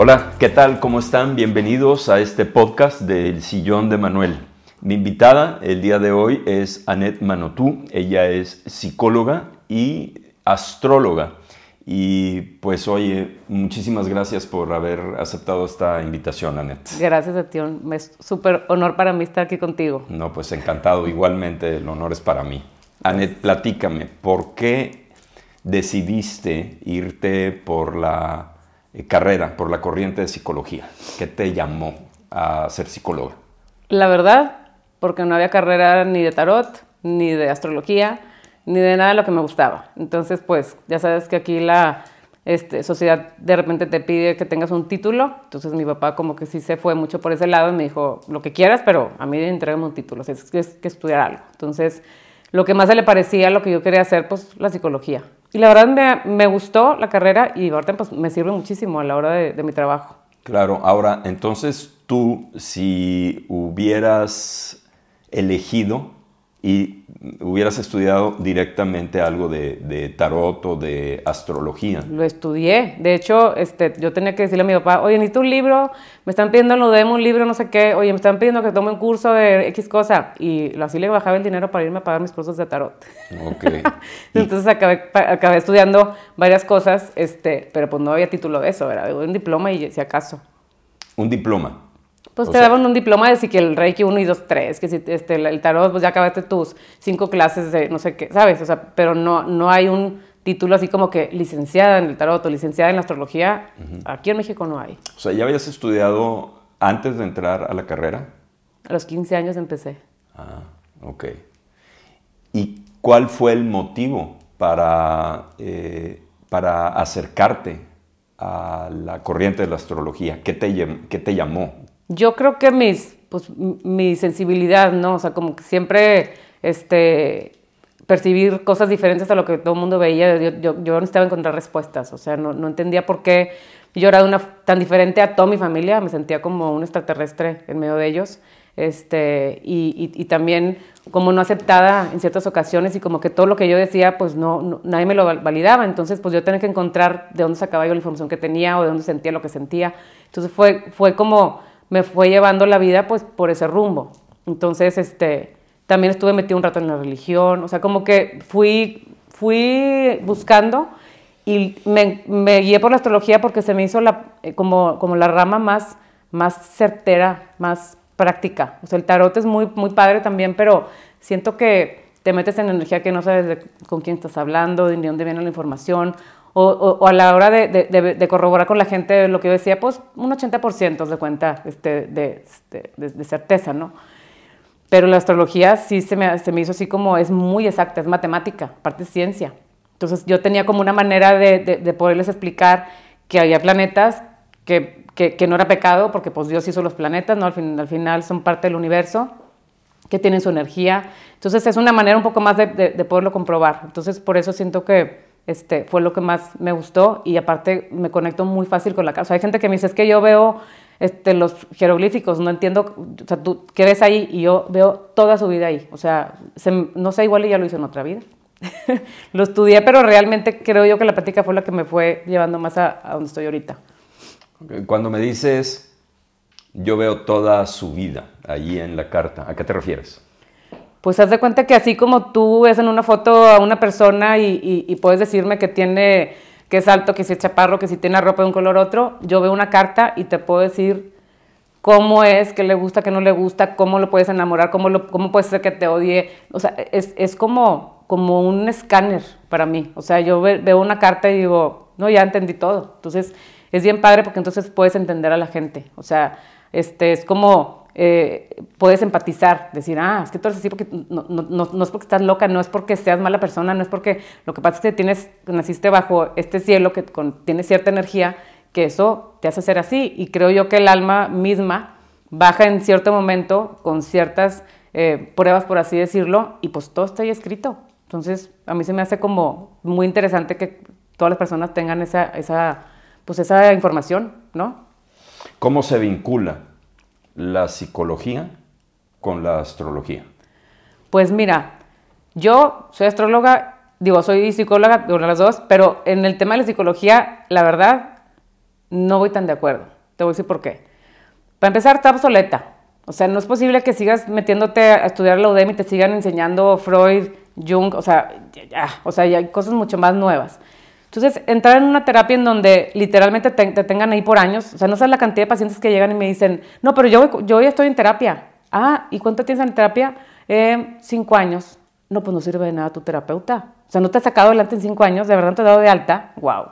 Hola, ¿qué tal? ¿Cómo están? Bienvenidos a este podcast del Sillón de Manuel. Mi invitada el día de hoy es Annette Manotú. Ella es psicóloga y astróloga. Y pues oye, muchísimas gracias por haber aceptado esta invitación, Annette. Gracias a ti, es súper honor para mí estar aquí contigo. No, pues encantado, igualmente el honor es para mí. Annette, platícame, ¿por qué decidiste irte por la carrera, por la corriente de psicología? ¿Qué te llamó a ser psicóloga? La verdad, porque no había carrera ni de tarot, ni de astrología, ni de nada de lo que me gustaba. Entonces, pues, ya sabes que aquí la este, sociedad de repente te pide que tengas un título. Entonces, mi papá como que sí se fue mucho por ese lado y me dijo, lo que quieras, pero a mí entregame un título, es que, es que estudiar algo. Entonces, lo que más se le parecía a lo que yo quería hacer, pues, la psicología. Y la verdad me, gustó la carrera y ahorita pues, me sirve muchísimo a la hora de, de mi trabajo. Claro, ahora entonces tú si hubieras elegido y hubieras estudiado directamente algo de, tarot o de astrología. Lo estudié. De hecho, este, yo tenía que decirle a mi papá, oye, necesito un libro, me están pidiendo lo demo un libro, no sé qué, oye, me están pidiendo que tome un curso de X cosa. Y así le bajaba el dinero para irme a pagar mis cursos de tarot. Okay. Entonces acabé, acabé, estudiando varias cosas, este, pero pues no había título de eso, era un diploma y si acaso. Un diploma. Pues te daban un diploma de si que el Reiki 1 y 2, 3, que si este, el tarot, pues ya acabaste tus cinco clases de no sé qué, ¿sabes? O sea, pero no, no hay un título así como que licenciada en el tarot o licenciada en la astrología. Aquí en México no hay. O sea, ¿ya habías estudiado antes de entrar a la carrera? A los 15 años empecé. Ah, ok. ¿Y cuál fue el motivo para, eh, para acercarte a la corriente de la astrología? ¿Qué te, qué te llamó? Yo creo que mis, pues, mi sensibilidad, ¿no? O sea, como que siempre, este, percibir cosas diferentes a lo que todo el mundo veía. Yo, yo, yo necesitaba encontrar respuestas, o sea, no, no, entendía por qué yo era una, tan diferente a toda mi familia, me sentía como un extraterrestre en medio de ellos, este, y, y, también como no aceptada en ciertas ocasiones y como que todo lo que yo decía, pues no, nadie me lo validaba, entonces pues yo tenía que encontrar de dónde sacaba yo la información que tenía o de dónde sentía lo que sentía. Entonces fue, fue como me fue llevando la vida pues por ese rumbo. Entonces, este, también estuve metido un rato en la religión, o sea, como que fui, fui buscando y me, guié por la astrología porque se me hizo la, eh, como, como la rama más, más certera, más práctica. O sea, el tarot es muy, muy padre también, pero siento que te metes en energía que no sabes con quién estás hablando, de dónde viene la información, o, a la hora de, corroborar con la gente lo que yo decía, pues un 80% de cuenta este, este, de, certeza, ¿no? Pero la astrología sí se me, se me hizo así como, es muy exacta, es matemática, parte ciencia. Entonces yo tenía como una manera de, poderles explicar que había planetas que, que, no era pecado, porque pues Dios hizo los planetas, ¿no? Al, fin, al final son parte del universo, que tienen su energía. Entonces es una manera un poco más de, poderlo comprobar. Entonces por eso siento que, este, fue lo que más me gustó y aparte me conecto muy fácil con la casa. hay gente que me dice, es que yo veo este, los jeroglíficos, no entiendo, o sea, tú qué ves ahí y yo veo toda su vida ahí. O sea, no sé, igual y ya lo hizo en otra vida. lo estudié, pero realmente creo yo que la práctica fue la que me fue llevando más a, a donde estoy ahorita. Cuando me dices, yo veo toda su vida allí en la carta, ¿a qué te refieres? Pues haz de cuenta que así como tú ves en una foto a una persona y, puedes decirme que tiene, que es alto, que si es chaparro, que si tiene ropa de un color otro, yo veo una carta y te puedo decir cómo es, qué le gusta, qué no le gusta, cómo lo puedes enamorar, cómo, lo, cómo puede ser que te odie. O sea, es, como, como un escáner para mí. O sea, yo veo una carta y digo, no, ya entendí todo. Entonces, es bien padre porque entonces puedes entender a la gente. O sea, este, es como eh, puedes empatizar, decir, ah, es que tú eres así porque no, no, no, es porque estás loca, no es porque seas mala persona, no es porque lo que pasa es que tienes, naciste bajo este cielo que tiene cierta energía, que eso te hace ser así. Y creo yo que el alma misma baja en cierto momento con ciertas eh, pruebas, por así decirlo, y pues todo está ahí escrito. Entonces, a mí se me hace como muy interesante que todas las personas tengan esa, esa, pues esa información, ¿no? ¿Cómo se vincula la psicología con la astrología? Pues mira, yo soy astróloga, digo, soy psicóloga, de las dos, pero en el tema de la psicología, la verdad, no voy tan de acuerdo. Te voy a decir por qué. Para empezar, está obsoleta. O sea, no es posible que sigas metiéndote a estudiar la UDEM y te sigan enseñando Freud, Jung, o sea, ya, o sea, ya hay cosas mucho más nuevas. Entonces, entrar en una terapia en donde literalmente te, tengan ahí por años, o sea, no sabes la cantidad de pacientes que llegan y me dicen, no, pero yo, yo ya estoy en terapia. Ah, ¿y cuánto tienes en terapia? Eh, cinco años. No, pues no sirve de nada tu terapeuta. O sea, no te has sacado adelante en cinco años, de verdad no te has dado de alta. Wow.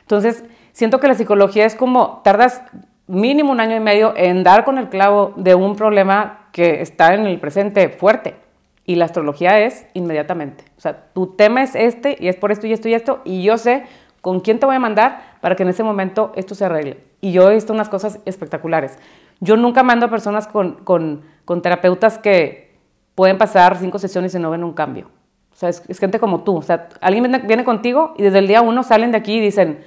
Entonces, siento que la psicología es como, tardas mínimo un año y medio en dar con el clavo de un problema que está en el presente fuerte. Y la astrología es inmediatamente. O sea, tu tema es este y es por esto y esto y esto. Y yo sé con quién te voy a mandar para que en ese momento esto se arregle. Y yo he visto unas cosas espectaculares. Yo nunca mando a personas con, con, con terapeutas que pueden pasar cinco sesiones y no ven un cambio. O sea, es, gente como tú. O sea, alguien viene, viene, contigo y desde el día uno salen de aquí y dicen,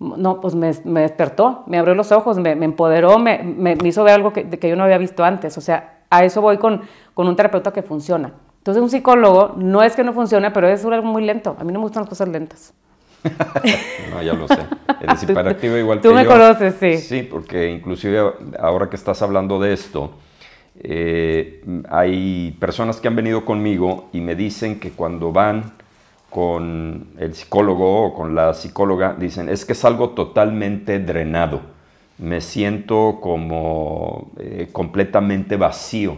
no, pues me, me despertó, me abrió los ojos, me, me empoderó, me, me, hizo ver algo que, que, yo no había visto antes. O sea, a eso voy con, con un terapeuta que funciona. Entonces, un psicólogo no es que no funcione, pero es algo muy lento. A mí no me gustan las cosas lentas. no, ya lo sé. Eres hiperactivo igual tú que me conoces, sí. Sí, porque inclusive ahora que estás hablando de esto, eh, hay personas que han venido conmigo y me dicen que cuando van con el psicólogo o con la psicóloga, dicen, es que es algo totalmente drenado, me siento como eh, completamente vacío.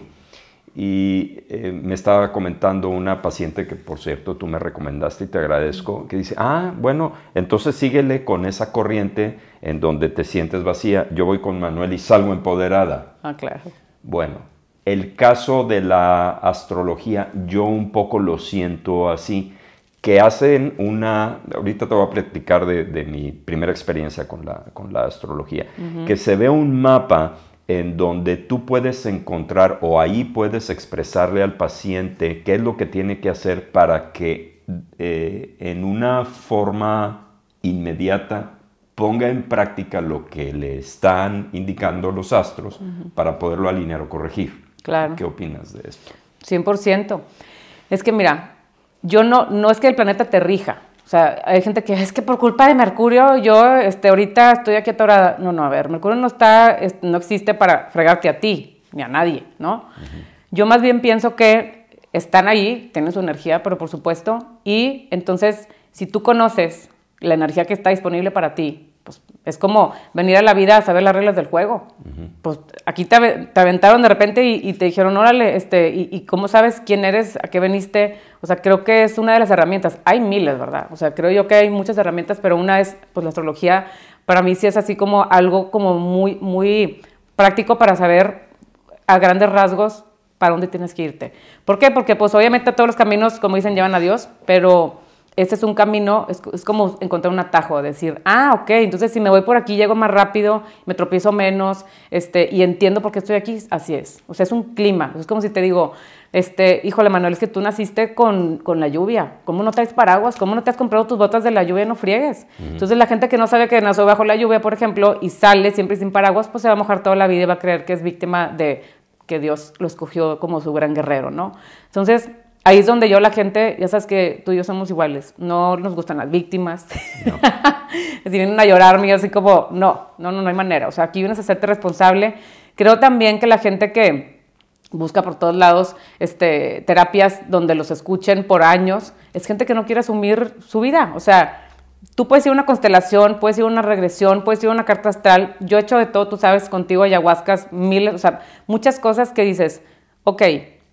Y eh, me estaba comentando una paciente que, por cierto, tú me recomendaste y te agradezco, que dice, ah, bueno, entonces síguele con esa corriente en donde te sientes vacía. Yo voy con Manuel y salgo empoderada. Ah, claro. Bueno, el caso de la astrología, yo un poco lo siento así que hacen una, ahorita te voy a platicar de, mi primera experiencia con la, con la astrología, que se ve un mapa en donde tú puedes encontrar o ahí puedes expresarle al paciente qué es lo que tiene que hacer para que eh, en una forma inmediata ponga en práctica lo que le están indicando los astros para poderlo alinear o corregir. Claro. ¿Qué opinas de esto? 100%. Es que mira, yo no, no es que el planeta te rija. O sea, hay gente que es que por culpa de Mercurio yo este, ahorita estoy aquí atorada. No, no, a ver, Mercurio no, está, no existe para fregarte a ti, ni a nadie, ¿no? Yo más bien pienso que están ahí, tienen su energía, pero por supuesto, y entonces si tú conoces la energía que está disponible para ti, pues es como venir a la vida a saber las reglas del juego. Pues aquí te, aventaron de repente y, te dijeron, órale, este, y, cómo sabes quién eres, a qué veniste. O sea, creo que es una de las herramientas. Hay miles, ¿verdad? O sea, creo yo que hay muchas herramientas, pero una es, pues la astrología, para mí sí es así como algo como muy, muy práctico para saber a grandes rasgos para dónde tienes que irte. ¿Por qué? Porque pues obviamente todos los caminos, como dicen, llevan a Dios, pero este es un camino, es, como encontrar un atajo, decir, ah, ok, entonces si me voy por aquí llego más rápido, me tropiezo menos, este, y entiendo por qué estoy aquí, así es. O sea, es un clima, es como si te digo, este, híjole, Manuel, es que tú naciste con, con, la lluvia, ¿cómo no traes paraguas? ¿Cómo no te has comprado tus botas de la lluvia? No friegues. Entonces la gente que no sabe que nació bajo la lluvia, por ejemplo, y sale siempre sin paraguas, pues se va a mojar toda la vida y va a creer que es víctima de que Dios lo escogió como su gran guerrero, ¿no? Entonces, ahí es donde yo la gente, ya sabes que tú y yo somos iguales, no nos gustan las víctimas. No. si vienen a llorarme, así como, no, no, no, no hay manera. O sea, aquí vienes a hacerte responsable. Creo también que la gente que busca por todos lados este, terapias donde los escuchen por años, es gente que no quiere asumir su vida. O sea, tú puedes ir a una constelación, puedes ir a una regresión, puedes ir a una carta astral. Yo he hecho de todo, tú sabes, contigo ayahuascas, miles, o sea, muchas cosas que dices, ok,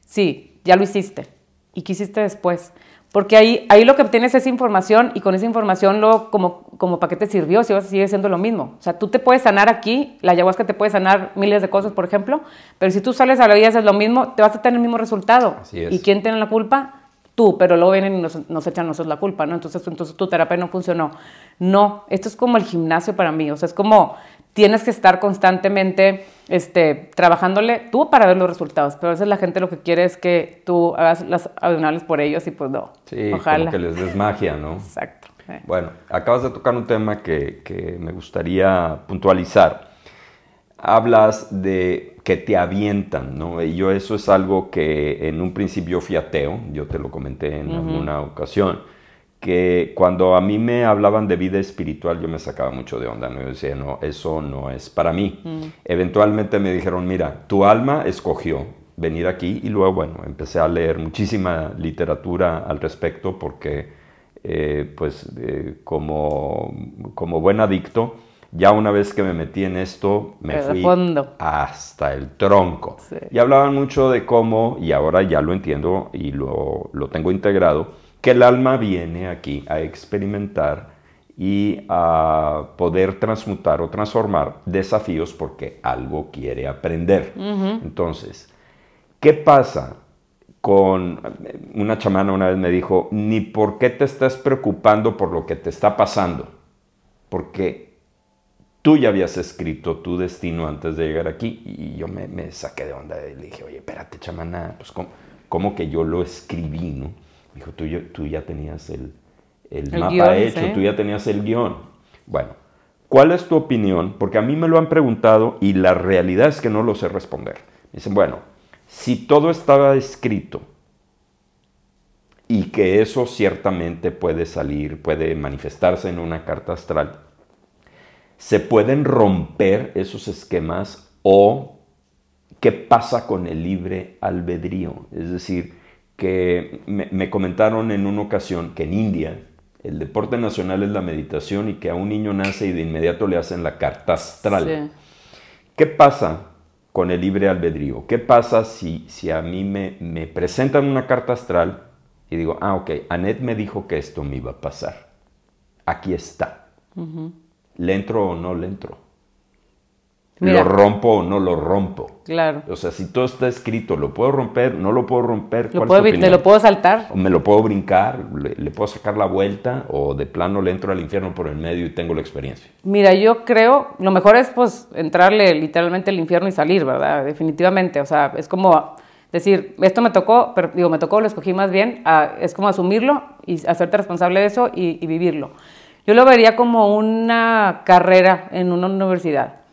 sí, ya lo hiciste y qué hiciste después. Porque ahí, ahí lo que obtienes es información y con esa información luego como, como para qué te sirvió si vas a seguir siendo lo mismo. O sea, tú te puedes sanar aquí, la ayahuasca te puede sanar miles de cosas, por ejemplo, pero si tú sales a la vida y haces lo mismo, te vas a tener el mismo resultado. ¿Y quién tiene la culpa? Tú, pero luego vienen y nos, nos echan nosotros la culpa, ¿no? Entonces, entonces tu terapia no funcionó. No, esto es como el gimnasio para mí, o sea, es como tienes que estar constantemente este, trabajándole tú para ver los resultados, pero a veces la gente lo que quiere es que tú hagas las abdominales por ellos y pues no. Sí, Ojalá. como que les des magia, ¿no? Exacto. Bueno, acabas de tocar un tema que, que me gustaría puntualizar. Hablas de que te avientan, ¿no? Y yo eso es algo que en un principio fui ateo, yo te lo comenté en alguna ocasión que cuando a mí me hablaban de vida espiritual yo me sacaba mucho de onda, ¿no? Yo decía, no, eso no es para mí. Mm. Eventualmente me dijeron, mira, tu alma escogió venir aquí y luego, bueno, empecé a leer muchísima literatura al respecto porque, eh, pues, eh, como, como buen adicto, ya una vez que me metí en esto, me fui hasta el tronco. Y hablaban mucho de cómo, y ahora ya lo entiendo y lo, lo tengo integrado, que el alma viene aquí a experimentar y a poder transmutar o transformar desafíos porque algo quiere aprender. Entonces, ¿qué pasa con una chamana una vez me dijo, ni por qué te estás preocupando por lo que te está pasando? Porque tú ya habías escrito tu destino antes de llegar aquí y yo me, saqué de onda y le dije, oye, espérate, chamana, pues ¿cómo, que yo lo escribí, no? Dijo, tú, tú ya tenías el, mapa hecho, tú ya tenías el guion. Bueno, ¿cuál es tu opinión? Porque a mí me lo han preguntado y la realidad es que no lo sé responder. Dicen, bueno, si todo estaba escrito y que eso ciertamente puede salir, puede manifestarse en una carta astral, ¿se pueden romper esos esquemas o qué pasa con el libre albedrío? Es decir, que me, comentaron en una ocasión que en India el deporte nacional es la meditación y que a un niño nace y de inmediato le hacen la carta astral. ¿Qué pasa con el libre albedrío? ¿Qué pasa si, si a mí me, me presentan una carta astral y digo, ah, ok, Anet me dijo que esto me iba a pasar. Aquí está. ¿Le entro o no le entro? ¿Lo rompo o no lo rompo? Claro. O sea, si todo está escrito, ¿lo puedo romper? ¿No lo puedo romper? ¿Lo puedo, ¿Me lo puedo saltar? ¿O ¿Me lo puedo brincar? ¿Le, puedo sacar la vuelta? ¿O de plano le entro al infierno por el medio y tengo la experiencia? Mira, yo creo, lo mejor es pues entrarle literalmente al infierno y salir, ¿verdad? Definitivamente. O sea, es como decir, esto me tocó, pero digo, me tocó, lo escogí más bien, es como asumirlo y hacerte responsable de eso y vivirlo. Yo lo vería como una carrera en una universidad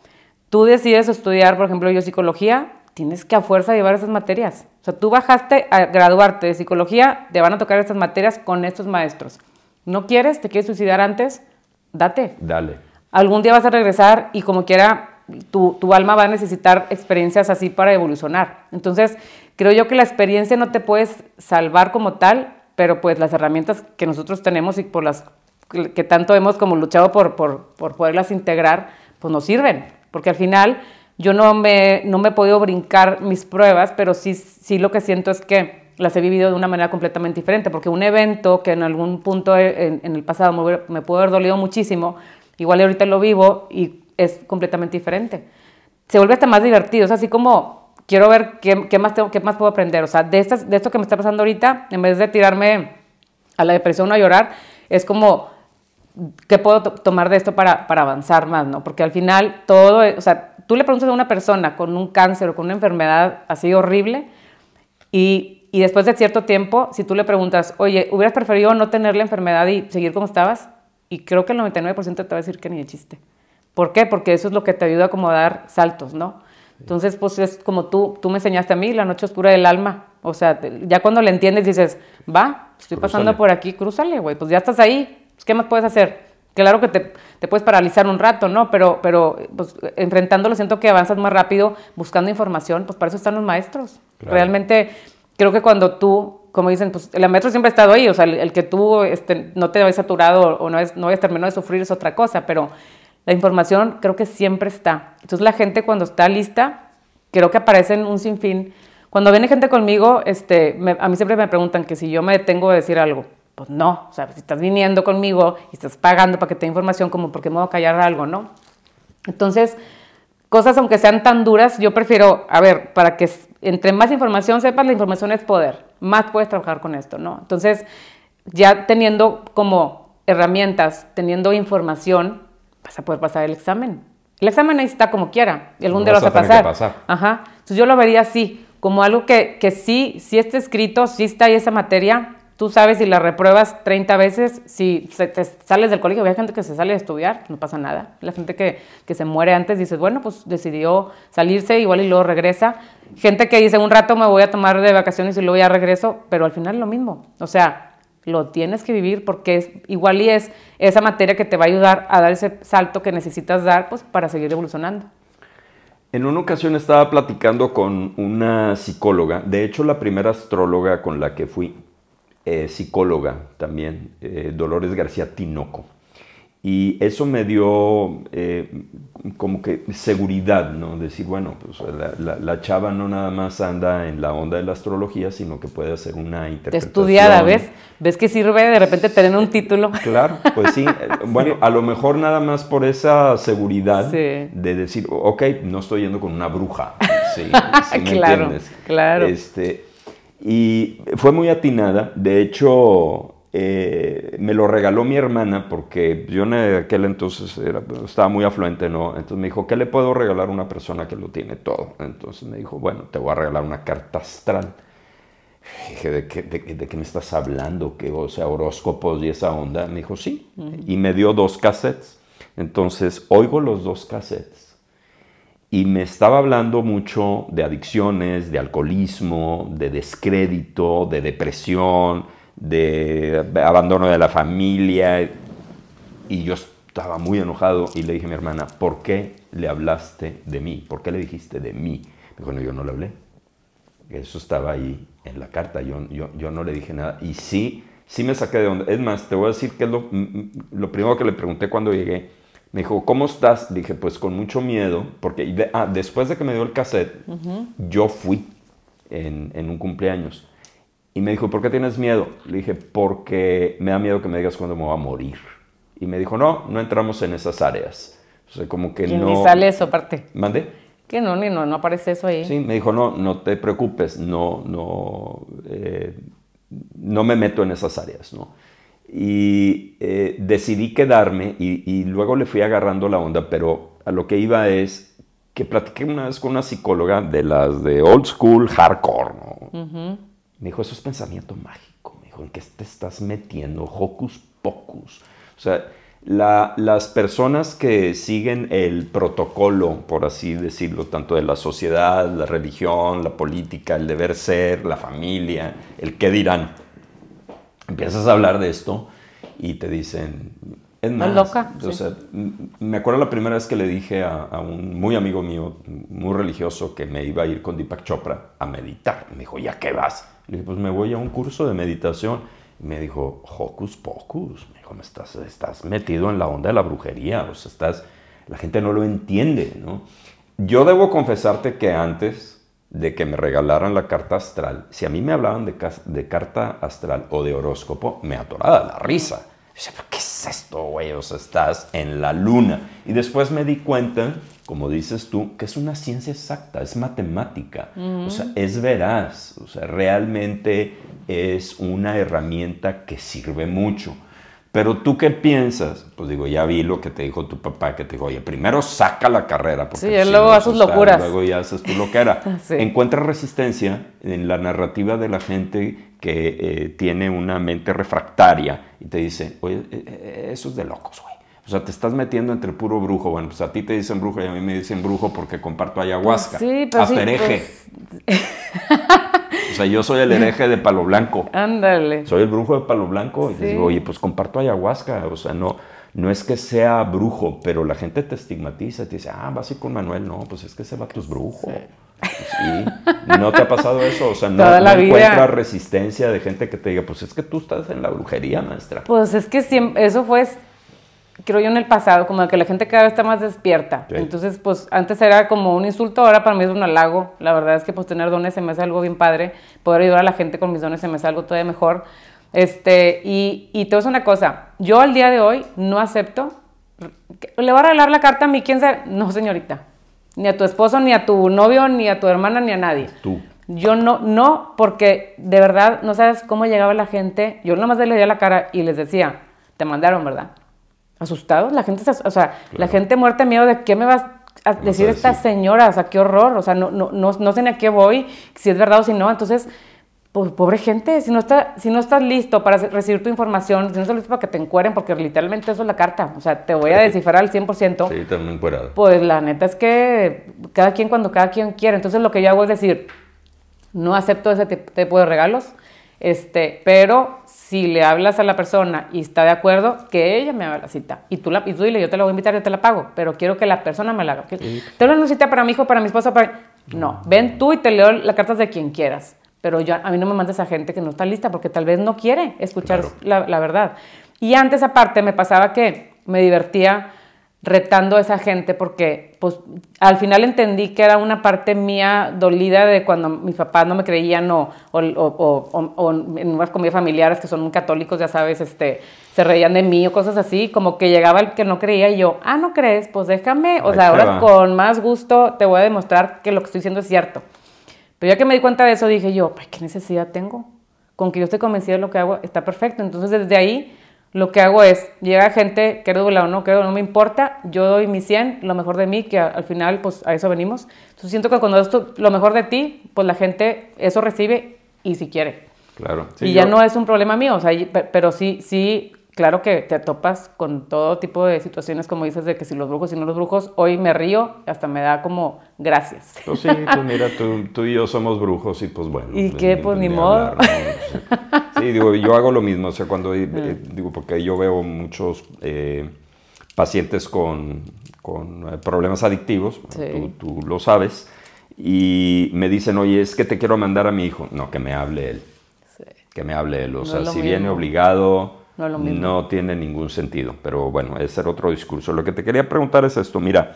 tú decides estudiar, por ejemplo, yo psicología, tienes que a fuerza llevar esas materias. O sea, tú bajaste a graduarte de psicología, te van a tocar estas materias con estos maestros. ¿No quieres? ¿Te quieres suicidar antes? Date. Dale. Algún día vas a regresar y como quiera, tu, tu alma va a necesitar experiencias así para evolucionar. Entonces, creo yo que la experiencia no te puedes salvar como tal, pero pues las herramientas que nosotros tenemos y por las que tanto hemos como luchado por, por, por poderlas integrar, pues nos sirven porque al final yo no me, no me he podido brincar mis pruebas, pero sí, sí lo que siento es que las he vivido de una manera completamente diferente, porque un evento que en algún punto en, el pasado me, me, pudo haber dolido muchísimo, igual ahorita lo vivo y es completamente diferente. Se vuelve hasta más divertido, es así como quiero ver qué, qué más, tengo, qué más puedo aprender, o sea, de, estas, de esto que me está pasando ahorita, en vez de tirarme a la depresión o a llorar, es como ¿qué puedo tomar de esto para, para, avanzar más? ¿no? Porque al final todo, o sea, tú le preguntas a una persona con un cáncer o con una enfermedad así horrible y, y, después de cierto tiempo, si tú le preguntas, oye, ¿hubieras preferido no tener la enfermedad y seguir como estabas? Y creo que el 99% te va a decir que ni de chiste. ¿Por qué? Porque eso es lo que te ayuda a como a dar saltos, ¿no? Entonces, pues es como tú, tú me enseñaste a mí, la noche oscura del alma. O sea, ya cuando le entiendes dices, va, estoy pasando por aquí, crúzale, güey, pues ya estás ahí, pues, ¿Qué más puedes hacer? Claro que te, te, puedes paralizar un rato, ¿no? Pero, pero pues, enfrentándolo siento que avanzas más rápido buscando información, pues para eso están los maestros. Realmente creo que cuando tú, como dicen, pues el maestro siempre ha estado ahí, o sea, el, que tú este, no te hayas saturado o no, es, no hayas terminado de sufrir es otra cosa, pero la información creo que siempre está. Entonces la gente cuando está lista, creo que aparecen un sinfín. Cuando viene gente conmigo, este, a mí siempre me preguntan que si yo me detengo a decir algo. Pues no, o sea, si estás viniendo conmigo y estás pagando para que te dé información, como porque me voy a callar algo, ¿no? Entonces, cosas aunque sean tan duras, yo prefiero, a ver, para que entre más información sepas, la información es poder, más puedes trabajar con esto, ¿no? Entonces, ya teniendo como herramientas, teniendo información, vas a poder pasar el examen. El examen ahí está como quiera, y algún Lo día lo vas a pasar. pasar. Ajá. Entonces yo lo vería así, como algo que, que sí, sí está escrito, sí está ahí esa materia. Tú sabes si la repruebas 30 veces, si se- te sales del colegio, hay gente que se sale de estudiar, no pasa nada. La gente que, que se muere antes dice, bueno, pues decidió salirse, igual y luego regresa. Gente que dice, un rato me voy a tomar de vacaciones y luego ya regreso, pero al final lo mismo. O sea, lo tienes que vivir porque es, igual y es esa materia que te va a ayudar a dar ese salto que necesitas dar pues, para seguir evolucionando. En una ocasión estaba platicando con una psicóloga, de hecho la primera astróloga con la que fui, eh, psicóloga también, eh, Dolores García Tinoco. Y eso me dio eh, como que seguridad, ¿no? Decir, bueno, pues la, la- la chava no nada más anda en la onda de la astrología, sino que puede hacer una Te interpretación. estudiada, ¿ves? ¿Ves que sirve de repente tener un título? Claro, pues sí. Bueno, a lo mejor nada más por esa seguridad Sí. de decir, ok, no estoy yendo con una bruja. Sí, sí me Claro, entiendes. claro. Este, y fue muy atinada. De hecho, eh, me lo regaló mi hermana porque yo en aquel entonces era- estaba muy afluente, ¿no? Entonces me dijo, ¿qué le puedo regalar a una persona que lo tiene todo? Entonces me dijo, bueno, te voy a regalar una carta astral. Dije, ¿de qué, de, de qué me estás hablando? ¿Qué, o sea, horóscopos y esa onda. Me dijo, sí. Y me dio dos cassettes. Entonces, oigo los dos cassettes. Y me estaba hablando mucho de adicciones, de alcoholismo, de descrédito, de depresión, de abandono de la familia. Y yo estaba muy enojado y le dije a mi hermana, ¿por qué le hablaste de mí? ¿Por qué le dijiste de mí? Me dijo, no, yo no le hablé. Eso estaba ahí en la carta, yo, yo, yo no le dije nada. Y sí, sí me saqué de onda. Es más, te voy a decir que es lo, mm, mm, lo primero que le pregunté cuando llegué. Me dijo, ¿cómo estás? Dije, pues con mucho miedo, porque de- ah, después de que me dio el cassette, yo fui en, en un cumpleaños. Y me dijo, ¿por qué tienes miedo? Le dije, porque me da miedo que me digas cuándo me voy a morir. Y me dijo, no, no entramos en esas áreas. O sea, como que Que no... ni sale eso aparte. ¿Mande? Que no, ni no, no aparece eso ahí. Sí, me dijo, no, no te preocupes, no, no, eh, no me meto en esas áreas, ¿no? Y eh, decidí quedarme y, y luego le fui agarrando la onda, pero a lo que iba es que platiqué una vez con una psicóloga de las de old school hardcore, ¿no? Me dijo, eso es pensamiento mágico. Me dijo, ¿en qué te estás metiendo? Hocus pocus. O sea, la- las personas que siguen el protocolo, por así decirlo, tanto de la sociedad, la religión, la política, el deber ser, la familia, el qué dirán, empiezas a hablar de esto y te dicen, es más, loca, o sea, me acuerdo la primera vez que le dije a, a un muy amigo mío, muy religioso, que me iba a ir con Deepak Chopra a meditar. Me dijo, ¿ya qué vas? Le dije, pues me voy a un curso de meditación. Y me dijo, hocus pocus. Me dijo, me estás, estás metido en la onda de la brujería. O sea, estás, la gente no lo entiende, ¿no? Yo debo confesarte que antes de que me regalaran la carta astral, si a mí me hablaban de, carta astral o de horóscopo, me atoraba la risa. Yo decía, ¿pero qué es esto, güey? O sea, estás en la luna. Y después me di cuenta, como dices tú, que es una ciencia exacta, es matemática. O sea, es veraz. O sea, realmente es una herramienta que sirve mucho. Pero tú qué piensas? Pues digo, ya vi lo que te dijo tu papá, que te dijo, oye, primero saca la carrera. Porque Sí, si luego no, sus pues, locuras. Luego ya haces tu loquera. Sí. Encuentras resistencia en la narrativa de la gente que eh, tiene una mente refractaria y te dice, oye, eh, eh, eso es de locos, güey. O sea, te estás metiendo entre puro brujo. Bueno, pues a ti te dicen brujo y a mí me dicen brujo porque comparto ayahuasca. Pues sí, pero Hasta sí, hereje. pues, O sea, yo soy el hereje de Palo Blanco. ándale. Soy el brujo de Palo Blanco. Y Sí. te digo, oye, pues comparto ayahuasca. O sea, no, no es que sea brujo, pero la gente te estigmatiza. Te dice, ah, vas a ir con Manuel. No, pues es que ese vato es brujo. Sí. ¿No te ha pasado eso? O sea, no, no encuentras resistencia de gente que te diga, pues es que tú estás en la brujería, maestra. Pues es que siempre, eso fue, creo yo, en el pasado, como que la gente cada vez está más despierta. Sí. Entonces, pues antes era como un insulto, ahora para mí es un halago. La verdad es que pues tener dones se me hace algo bien padre. Poder ayudar a la gente con mis dones se me hace algo todavía mejor. Este, y, y te voy a decir una cosa, yo al día de hoy no acepto, le voy a regalar la carta a mí, quién sabe, no señorita, ni a tu esposo, ni a tu novio, ni a tu hermana, ni a nadie. Tú. Yo no, no, porque de verdad no sabes cómo llegaba la gente. Yo nomás le leía la cara y les decía, te mandaron, ¿verdad? Asustados. La gente, o sea, la gente muerta de miedo de qué me vas a decir esta señora, o sea, qué horror, o sea, no, no, no, no sé ni a qué voy, si es verdad o si no. Entonces, pobre gente, si no, está, si no estás listo para recibir tu información, si no estás listo para que te encueren, porque literalmente eso es la carta, o sea, te voy a descifrar al 100%. Sí, también encuerado. Pues la neta es que cada quien cuando cada quien quiere. Entonces lo que yo hago es decir, no acepto ese tipo de regalos, este, pero si le hablas a la persona y está de acuerdo, que ella me haga la cita. Y tú, la, y tú dile, yo te la voy a invitar, yo te la pago, pero quiero que la persona me la haga. ¿Te una cita para mi hijo, para mi esposa? Para... No, ven tú y te leo las cartas de quien quieras pero yo, a mí no me mandes a gente que no está lista porque tal vez no quiere escuchar la, la, verdad. Y antes aparte me pasaba que me divertía retando a esa gente porque pues al final entendí que era una parte mía dolida de cuando mis papás no me creían o, o, o, o en unas comidas familiares que son muy católicos, ya sabes, este, se reían de mí o cosas así, como que llegaba el que no creía y yo, ah, ¿no crees? Pues déjame, o sea, ahora con más gusto te voy a demostrar que lo que estoy diciendo es cierto. Pero ya que me di cuenta de eso, dije yo, ¿qué necesidad tengo? Con que yo esté convencida de lo que hago, está perfecto. Entonces, desde ahí, lo que hago es, llega gente, que o no, que no me importa, yo doy mi 100, lo mejor de mí, que al final, pues a eso venimos. Entonces, siento que cuando esto, lo mejor de ti, pues la gente eso recibe y si quiere. Claro. y ya no es un problema mío, o sea, pero sí, sí claro que te topas con todo tipo de situaciones, como dices, de que si los brujos y no los brujos, hoy me río, hasta me da como gracias. Pues sí, pues mira, tú, y yo somos brujos y pues bueno. ¿Y qué? Pues ni, modo. Sí, digo, yo hago lo mismo, o sea, cuando, eh, mm. digo, porque yo veo muchos eh, pacientes con, con, eh, problemas adictivos, tú, lo sabes, y me dicen, oye, es que te quiero mandar a mi hijo. No, que me hable él. Que me hable él. O sea, si viene obligado no, tiene ningún sentido. Pero bueno, ese era otro discurso. Lo que te quería preguntar es esto. Mira,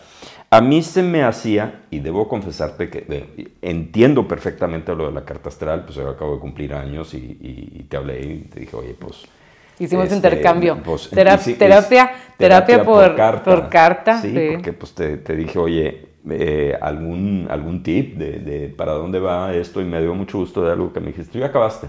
a mí se me hacía, y debo confesarte que entiendo perfectamente lo de la carta astral, pues yo acabo de cumplir años y, te hablé y te dije, oye, pues... Hicimos este, intercambio. Pues, terapia, terapia, por, carta. Sí, porque pues te, dije, oye, eh, algún, algún tip de, de, para dónde va esto y me dio mucho gusto de algo que me dijiste, tú ya acabaste.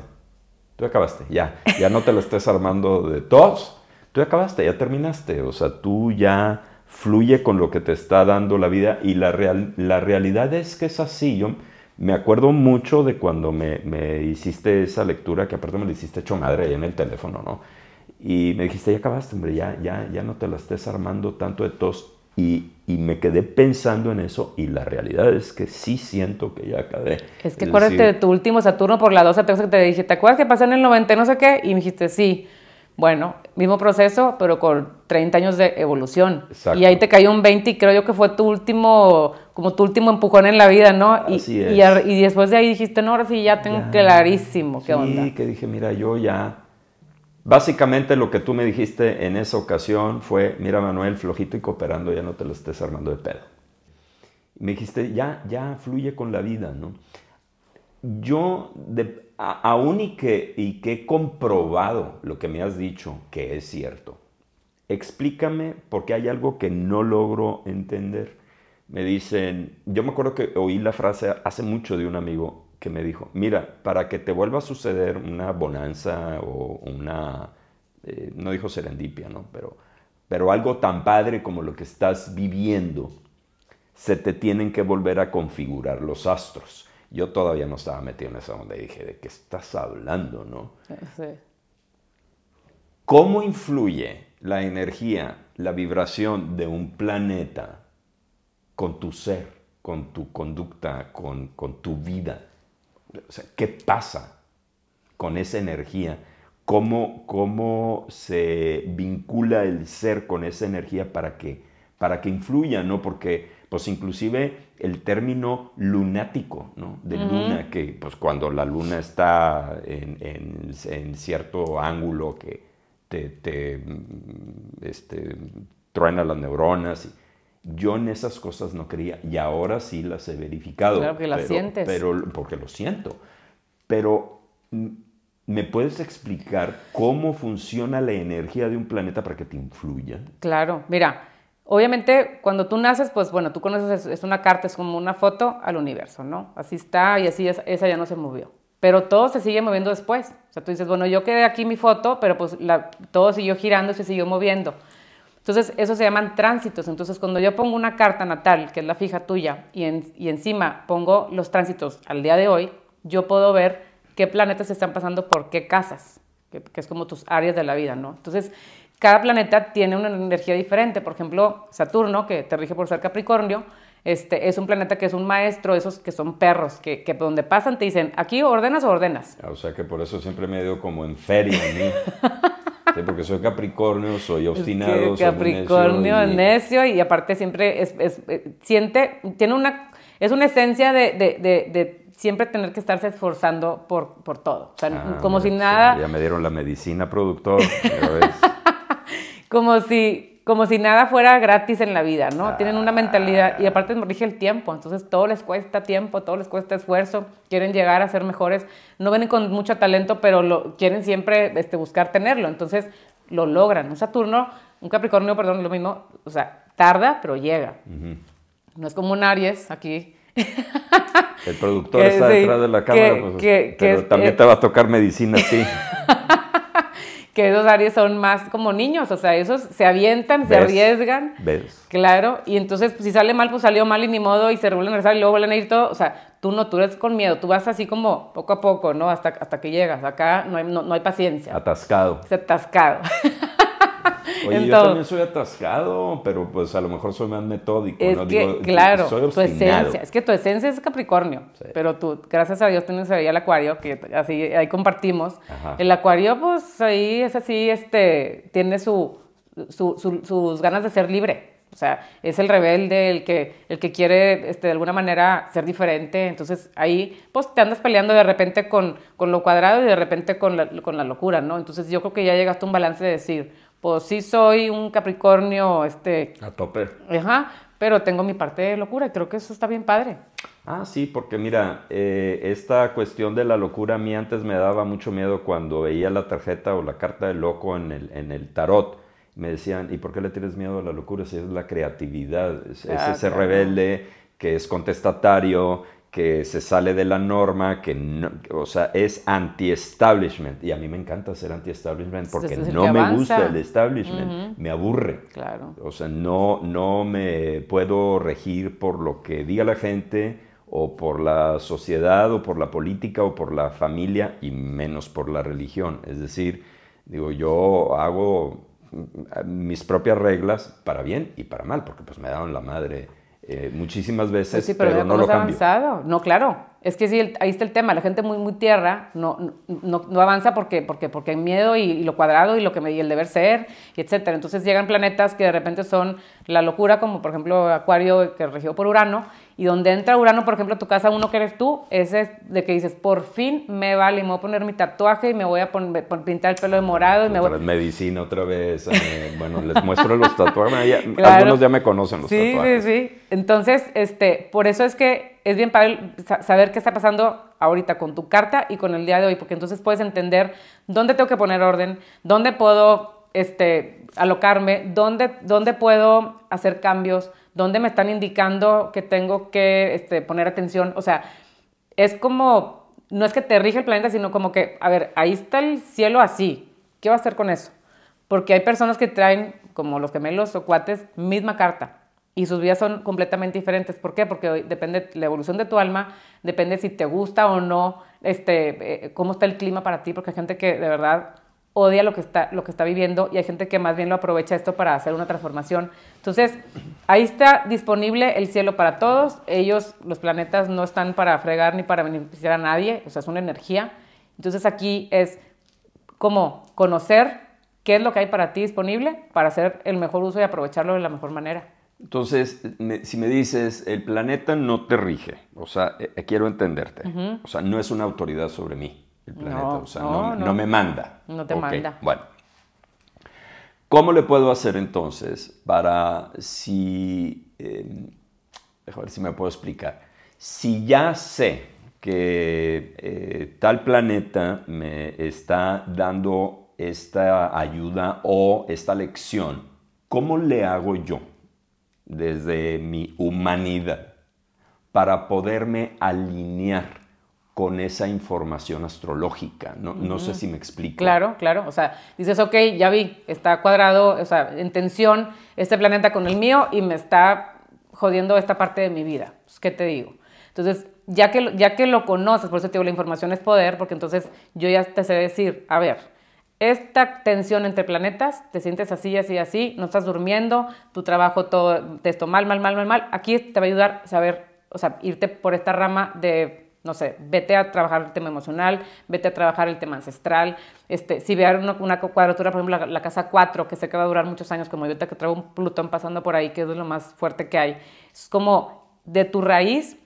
Tú acabaste, ya. Ya no te lo estés armando de tos. Tú acabaste, ya terminaste. O sea, tú ya fluye con lo que te está dando la vida y la, real, la realidad es que es así. Yo me acuerdo mucho de cuando me, me hiciste esa lectura, que aparte me la hiciste hecho madre ahí en el teléfono, ¿no? Y me dijiste, ya acabaste, hombre, ya, ya, ya no te la estés armando tanto de tos. Y, y, me quedé pensando en eso y la realidad es que sí siento que ya acabé. Es que acuérdate de tu último Saturno por la 12 que te dije, ¿te acuerdas que pasó en el 90 no sé qué? Y me dijiste, sí. Bueno, mismo proceso, pero con 30 años de evolución. Y ahí te cayó un 20 y creo yo que fue tu último, como tu último empujón en la vida, ¿no? Y, Así es. y, después de ahí dijiste, no, ahora sí ya tengo clarísimo qué onda. Sí, que dije, mira, yo ya Básicamente lo que tú me dijiste en esa ocasión fue, mira Manuel, flojito y cooperando, ya no te lo estés armando de pedo. Me dijiste, ya, ya fluye con la vida, ¿no? Yo, aún y que, y que he comprobado lo que me has dicho, que es cierto, explícame porque hay algo que no logro entender. Me dicen, yo me acuerdo que oí la frase hace mucho de un amigo, que me dijo, mira, para que te vuelva a suceder una bonanza o una, eh, no dijo serendipia, ¿no? Pero, pero algo tan padre como lo que estás viviendo, se te tienen que volver a configurar los astros. Yo todavía no estaba metido en esa onda y dije, ¿de qué estás hablando, no? Sí. ¿Cómo influye la energía, la vibración de un planeta con tu ser, con tu conducta, con, con tu vida? O sea, ¿qué pasa con esa energía? ¿Cómo, ¿Cómo se vincula el ser con esa energía para que, para que influya? ¿no? Porque pues inclusive el término lunático, ¿no? De luna, que pues cuando la luna está en, en, cierto ángulo que te, te mm, este, truena las neuronas. Y, yo en esas cosas no creía y ahora sí las he verificado. Claro que las sientes. Pero, porque lo siento. Pero, ¿me puedes explicar cómo funciona la energía de un planeta para que te influya? Claro, mira, obviamente cuando tú naces, pues bueno, tú conoces, es una carta, es como una foto al universo, ¿no? Así está y así esa ya no se movió. Pero todo se sigue moviendo después. O sea, tú dices, bueno, yo quedé aquí mi foto, pero pues la, todo siguió girando se siguió moviendo. Entonces, eso se llaman tránsitos. Entonces, cuando yo pongo una carta natal, que es la fija tuya, y, y encima pongo los tránsitos al día de hoy, yo puedo ver qué planetas están pasando por qué casas, que, es como tus áreas de la vida, ¿no? Entonces, cada planeta tiene una energía diferente. Por ejemplo, Saturno, que te rige por ser Capricornio, este, es un planeta que es un maestro, esos que son perros, que, que donde pasan te dicen, aquí ordenas o ordenas. Ah, o sea que por eso siempre me dio como en feria Sí, porque soy Capricornio, soy obstinado. Capricornio, necio y... necio y aparte siempre es, es, eh, siente, tiene una, es una esencia de, de, de, de siempre tener que estarse esforzando por, por todo. O sea, ah, como si nada... Ya me dieron la medicina productor. Como si como si nada fuera gratis en la vida, ¿no? Tienen una mentalidad y aparte me rige el tiempo, entonces todo les cuesta tiempo, todo les cuesta esfuerzo, quieren llegar a ser mejores, no vienen con mucho talento, pero lo, quieren siempre este, buscar tenerlo, entonces lo logran. Un Saturno, un Capricornio, perdón, lo mismo, o sea, tarda, pero llega. No es como un Aries aquí. El productor está detrás de la cámara, pues, pero también te va a tocar medicina a ti. que esos Aries son más como niños, o sea, esos se avientan, se arriesgan. ¿Ves? Claro, y entonces pues, si sale mal, pues salió mal y ni modo, y se vuelven a regresar y luego vuelven a ir todo, o sea, tú no, tú eres con miedo, tú vas así como poco a poco, ¿no? Hasta, hasta que llegas, acá no hay, no, hay paciencia. Atascado. Es atascado. Oye, yo también soy atascado, pero pues a lo mejor soy más metódico, es ¿no? Que, claro, tu esencia, es que tu esencia es Capricornio, pero tú, gracias a Dios, tienes ahí el acuario, que así ahí compartimos. El acuario, pues ahí es así, este, tiene su, su, sus ganas de ser libre. O sea, es el rebelde, el que, el que quiere este, de alguna manera ser diferente. Entonces ahí pues te andas peleando de repente con, con lo cuadrado y de repente con la, con la locura, ¿no? Entonces yo creo que ya llegaste a un balance de decir, pues sí soy un Capricornio, este... A tope. Ajá, pero tengo mi parte de locura y creo que eso está bien padre. Ah, sí, porque mira, eh, esta cuestión de la locura a mí antes me daba mucho miedo cuando veía la tarjeta o la carta del loco en el, en el tarot. Me decían, ¿y por qué le tienes miedo a la locura? Si es la creatividad, es, ese rebelde que es contestatario, que se sale de la norma, que no, o sea, es anti-establishment. Y a mí me encanta ser anti-establishment porque no me gusta el establishment, me aburre. Claro. O sea, no, no me puedo regir por lo que diga la gente o por la sociedad o por la política o por la familia y menos por la religión. Es decir, digo, yo hago mis propias reglas para bien y para mal, porque pues me daban la madre eh, muchísimas veces, pues sí, pero, no lo cambio. avanzado. No, claro. Es que sí, ahí está el tema. La gente muy, muy tierra no, no, no avanza porque, porque, porque hay miedo y, lo cuadrado y lo que me y el deber ser, y etcétera. Entonces llegan planetas que de repente son la locura, como por ejemplo Acuario, que regió por Urano, y donde entra Urano, por ejemplo, tu casa uno que eres tú, ese es de que dices, por fin me vale, me voy a poner mi tatuaje y me voy a poner, pintar el pelo de morado. Y me voy... Medicina otra vez. Eh, bueno, les muestro los tatuajes. Algunos ya me conocen los tatuajes. Sí, sí, sí. Entonces, este, por eso es que es bien padre saber qué está pasando ahorita con tu carta y con el día de hoy, porque entonces puedes entender dónde tengo que poner orden, dónde puedo este, alocarme, dónde, dónde puedo hacer cambios, dónde me están indicando que tengo que este, poner atención. O sea, es como, no es que te rige el planeta, sino como que, a ver, ahí está el cielo así. ¿Qué va a hacer con eso? Porque hay personas que traen, como los gemelos o cuates, misma carta. Y sus vidas son completamente diferentes. ¿Por qué? Porque depende la evolución de tu alma, depende si te gusta o no, este, eh, cómo está el clima para ti, porque hay gente que de verdad odia lo que, está, lo que está viviendo y hay gente que más bien lo aprovecha esto para hacer una transformación. Entonces, ahí está disponible el cielo para todos. Ellos, los planetas, no están para fregar ni para beneficiar a nadie, o sea, es una energía. Entonces, aquí es como conocer qué es lo que hay para ti disponible para hacer el mejor uso y aprovecharlo de la mejor manera. Entonces, si me dices, el planeta no te rige, o sea, eh, eh, quiero entenderte, o sea, no es una autoridad sobre mí el planeta, o sea, no, me manda. No te manda. Bueno, ¿cómo le puedo hacer entonces para si, eh, ver si me puedo explicar, si ya sé que eh, tal planeta me está dando esta ayuda o esta lección, ¿cómo le hago yo desde mi humanidad para poderme alinear con esa información astrológica. No, no sé si me explico. Claro, claro. O sea, dices, ok, ya vi, está cuadrado, o sea, en tensión este planeta con el mío y me está jodiendo esta parte de mi vida. Pues, ¿Qué te digo? Entonces, ya que, ya que lo conoces, por eso te digo, la información es poder, porque entonces yo ya te sé decir, a ver, esta tensión entre planetas, te sientes así, así, así, no estás durmiendo, tu trabajo todo, te esto mal, mal, mal, mal, mal. Aquí te va a ayudar a saber, o sea, irte por esta rama de, no sé, vete a trabajar el tema emocional, vete a trabajar el tema ancestral. Este, si vean una, una, cuadratura, por ejemplo, la, casa 4, que sé que va a durar muchos años, como ahorita que traigo un Plutón pasando por ahí, que es lo más fuerte que hay, es como de tu raíz,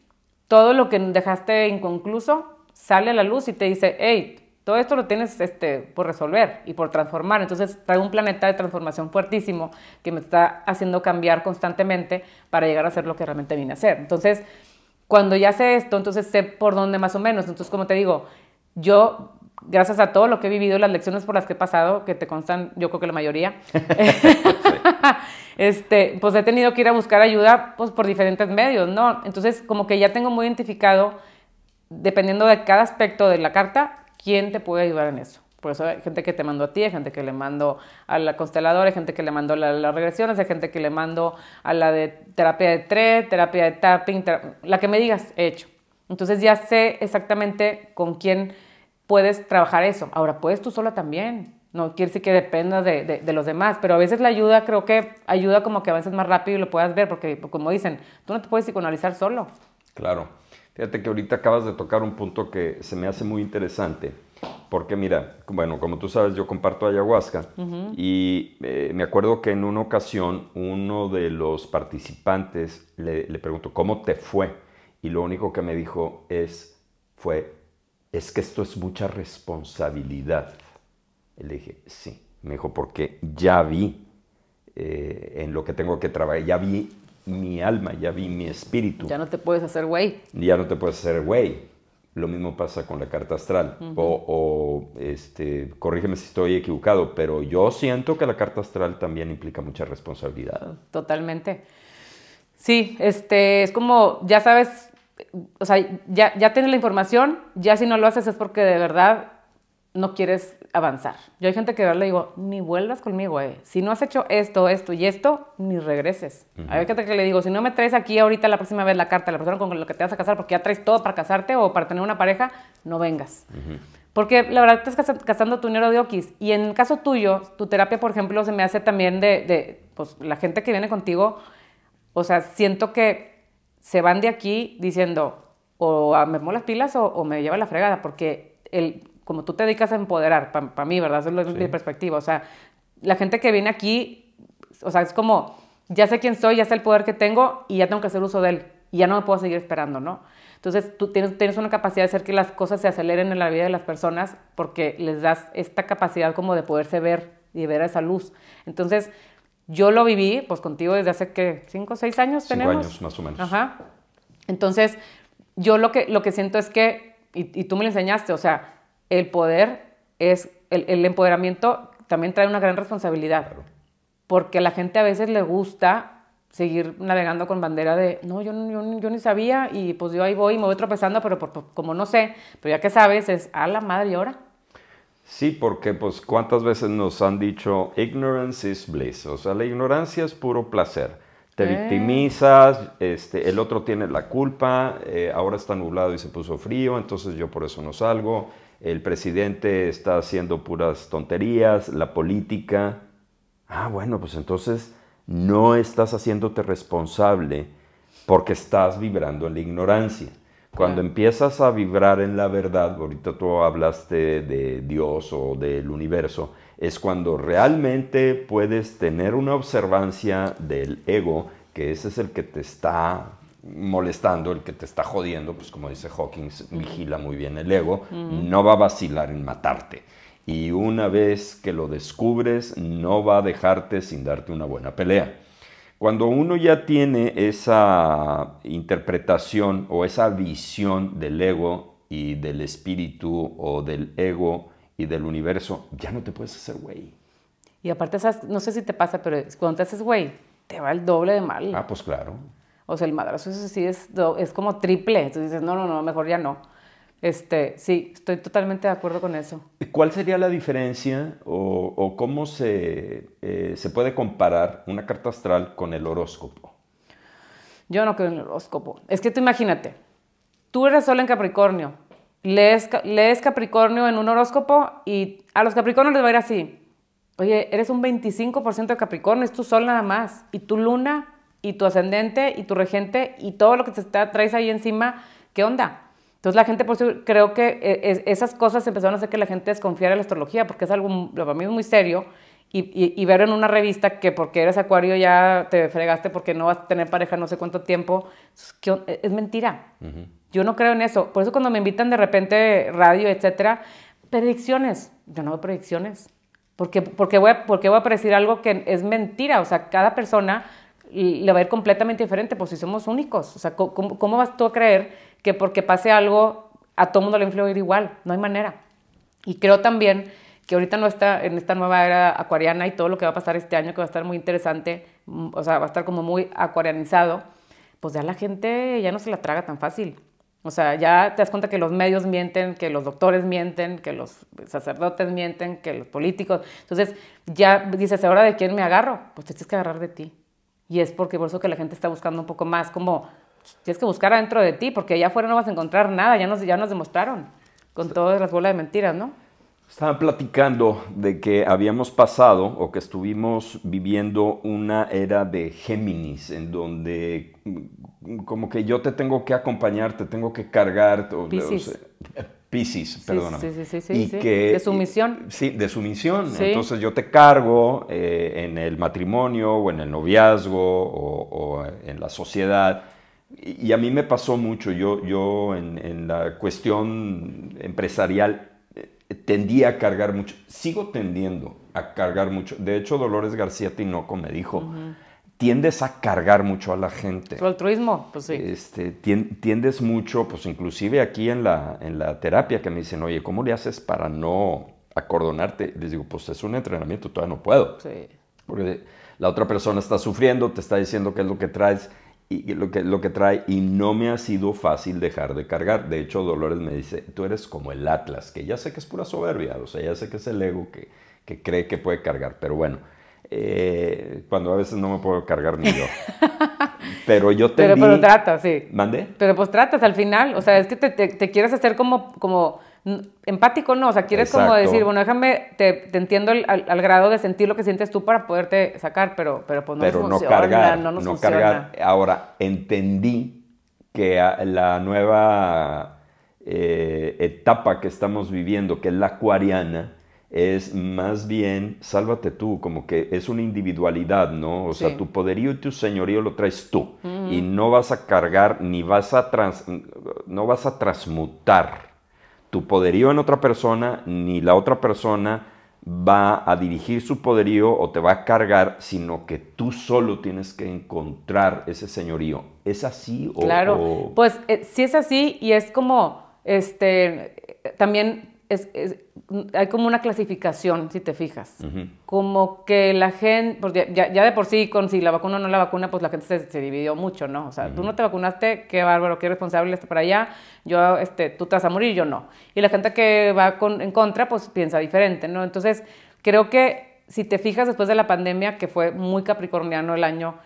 todo lo que dejaste inconcluso sale a la luz y te dice, hey, todo esto lo tienes este, por resolver y por transformar. Entonces traigo un planeta de transformación fuertísimo que me está haciendo cambiar constantemente para llegar a ser lo que realmente vine a ser. Entonces, cuando ya sé esto, entonces sé por dónde más o menos. Entonces, como te digo, yo, gracias a todo lo que he vivido, las lecciones por las que he pasado, que te constan, yo creo que la mayoría, este, pues he tenido que ir a buscar ayuda pues, por diferentes medios, ¿no? Entonces, como que ya tengo muy identificado, dependiendo de cada aspecto de la carta, ¿quién te puede ayudar en eso? Por eso hay gente que te mando a ti, hay gente que le mando a la consteladora, hay gente que le mando a las regresiones, hay gente que le mando a la de terapia de TRE, terapia de tapping, la que me digas, he hecho. Entonces ya sé exactamente con quién puedes trabajar eso. Ahora, puedes tú sola también. No quiere decir que dependa de, de, los demás, pero a veces la ayuda creo que ayuda como que avances más rápido y lo puedas ver, porque como dicen, tú no te puedes psicoanalizar solo. Claro. Fíjate que ahorita acabas de tocar un punto que se me hace muy interesante, porque mira, bueno, como tú sabes, yo comparto ayahuasca y eh, me acuerdo que en una ocasión uno de los participantes le, le preguntó, ¿cómo te fue? Y lo único que me dijo es, fue, es que esto es mucha responsabilidad. Y le dije, sí. Me dijo, porque ya vi eh, en lo que tengo que trabajar, ya vi mi alma, ya vi mi espíritu. Ya no te puedes hacer güey. Ya no te puedes hacer güey. Lo mismo pasa con la carta astral. o, este, corrígeme si estoy equivocado, pero yo siento que la carta astral también implica mucha responsabilidad. Totalmente. Sí, este, es como, ya sabes, o sea, ya, ya tienes la información, ya si no lo haces es porque de verdad no quieres avanzar. Yo hay gente que le digo, ni vuelvas conmigo, eh. Si no has hecho esto, esto y esto, ni regreses. Hay gente que le digo, si no me traes aquí ahorita la próxima vez la carta, la persona con la que te vas a casar, porque ya traes todo para casarte o para tener una pareja, no vengas. Porque la verdad estás gastando tu dinero de okis. Y en el caso tuyo, tu terapia, por ejemplo, se me hace también de, de pues, la gente que viene contigo, o sea, siento que se van de aquí diciendo, o me pongo las pilas o, o me lleva la fregada, porque el como tú te dedicas a empoderar, para mí, ¿verdad? Esa es mi perspectiva. O sea, la gente que viene aquí, o sea, es como, ya sé quién soy, ya sé el poder que tengo y ya tengo que hacer uso de él. Y ya no me puedo seguir esperando, ¿no? Entonces, tú tienes, tienes una capacidad de hacer que las cosas se aceleren en la vida de las personas porque les das esta capacidad como de poderse ver y ver esa luz. Entonces, yo lo viví, pues contigo desde hace, ¿qué? ¿Cinco o seis años Cinco tenemos? años, más o menos. Ajá. Entonces, yo lo que, lo que siento es que, y, y tú me lo enseñaste, o sea, el poder es, el, empoderamiento también trae una gran responsabilidad. Porque a la gente a veces le gusta seguir navegando con bandera de, no, yo, yo, yo ni sabía y pues yo ahí voy y me voy tropezando, pero como no sé, pero ya que sabes, es a la madre y ahora. Sí, porque pues cuántas veces nos han dicho ignorance is bliss, o sea, la ignorancia es puro placer. Te eh. victimizas, este, el otro tiene la culpa, eh, ahora está nublado y se puso frío, entonces yo por eso no salgo el presidente está haciendo puras tonterías, la política. Ah, bueno, pues entonces no estás haciéndote responsable porque estás vibrando en la ignorancia. Cuando empiezas a vibrar en la verdad, ahorita tú hablaste de Dios o del universo, es cuando realmente puedes tener una observancia del ego, que ese es el que te está molestando, el que te está jodiendo, pues como dice Hawkins, vigila muy bien el ego, no va a vacilar en matarte. Y una vez que lo descubres, no va a dejarte sin darte una buena pelea. Cuando uno ya tiene esa interpretación o esa visión del ego y del espíritu o del ego y del universo, ya no te puedes hacer güey. Y aparte, no sé si te pasa, pero cuando te haces güey, te va el doble de mal. Ah, pues claro. O sea, el madrazo eso sí es, es como triple. Entonces dices, no, no, no, mejor ya no. Este, sí, estoy totalmente de acuerdo con eso. ¿Cuál sería la diferencia o, cómo se, eh, se puede comparar una carta astral con el horóscopo? Yo no creo en el horóscopo. Es que tú imagínate, tú eres sol en Capricornio, lees, lees Capricornio en un horóscopo y a los Capricornios les va a ir así. Oye, eres un 25% de Capricornio, es tu sol nada más. Y tu luna, y tu ascendente, y tu regente, y todo lo que te está, traes ahí encima, ¿qué onda? Entonces la gente, por eso creo que eh, esas cosas empezaron a hacer que la gente desconfiara de la astrología, porque es algo para mí muy serio. Y, ver en una revista que porque eres acuario ya te fregaste porque no vas a tener pareja no sé cuánto tiempo, es, mentira. Yo no creo en eso. Por eso cuando me invitan de repente radio, etcétera, predicciones. Yo no veo predicciones. Porque, porque, voy a, porque voy a predecir algo que es mentira. O sea, cada persona le va a ir completamente diferente, pues si somos únicos. O sea, ¿cómo, cómo vas tú a creer que porque pase algo a todo mundo le influye igual? No hay manera. Y creo también que ahorita no está en esta nueva era acuariana y todo lo que va a pasar este año, que va a estar muy interesante, mm, o sea, va a estar como muy acuarianizado, pues ya la gente ya no se la traga tan fácil. O sea, ya te das cuenta que los medios mienten, que los doctores mienten, que los sacerdotes mienten, que los políticos. Entonces, ya dices, ¿ahora de quién me agarro? Pues te tienes que agarrar de ti. Y es porque por eso que la gente está buscando un poco más como, tienes que buscar adentro de ti, porque allá afuera no vas a encontrar nada, ya nos, ya nos demostraron con todas las bolas de mentiras, ¿no? Estaban platicando de que habíamos pasado o que estuvimos viviendo una era de Géminis, en donde mm, como que yo te tengo que acompañar, te tengo que cargar. Piscis. Piscis, perdóname. Sí, sí, sí, sí, de sumisión. Sí, de sumisión. Entonces yo te cargo eh, en el matrimonio o en el noviazgo o, en la sociedad. Y, a mí me pasó mucho. Yo, yo en, en la cuestión empresarial tendía a cargar mucho, sigo tendiendo a cargar mucho. De hecho, Dolores García Tinoco me dijo, tiendes a cargar mucho a la gente. Tu altruismo, pues sí. Este, tiendes mucho, pues inclusive aquí en la, en la terapia que me dicen, oye, ¿cómo le haces para no acordonarte? Les digo, pues es un entrenamiento, todavía no puedo. Sí. Porque la otra persona está sufriendo, te está diciendo qué es lo que traes y lo que, lo que trae y no me ha sido fácil dejar de cargar. De hecho, Dolores me dice, tú eres como el Atlas, que ya sé que es pura soberbia, o sea, ya sé que es el ego que, que cree que puede cargar, pero bueno, eh, cuando a veces no me puedo cargar ni yo. Pero yo te... Pero, pero tratas, sí. ¿Mande? Pero pues tratas al final, o sea, es que te, te quieres hacer como... como empático no, o sea, quieres como decir, bueno, déjame, te, entiendo al, grado de sentir lo que sientes tú para poderte sacar, pero, pero pues no pero no cargar, no, cargar. Ahora, entendí que la nueva eh, etapa que estamos viviendo, que es la acuariana, es más bien, sálvate tú, como que es una individualidad, ¿no? O sea, tu poderío y tu señorío lo traes tú y no vas a cargar ni vas a, trans, no vas a transmutar tu poderío en otra persona, ni la otra persona va a dirigir su poderío o te va a cargar, sino que tú solo tienes que encontrar ese señorío. ¿Es así? O, claro, pues eh, sí es así y es como, este, también es, hay como una clasificación, si te fijas. Como que la gente, pues ya, de por sí, con si la vacuna o no la vacuna, pues la gente se, dividió mucho, ¿no? O sea, tú no te vacunaste, qué bárbaro, qué responsable está para allá, yo, este, tú te vas a morir, yo no. Y la gente que va en contra, pues piensa diferente, ¿no? Entonces, creo que si te fijas después de la pandemia, que fue muy capricorniano el año,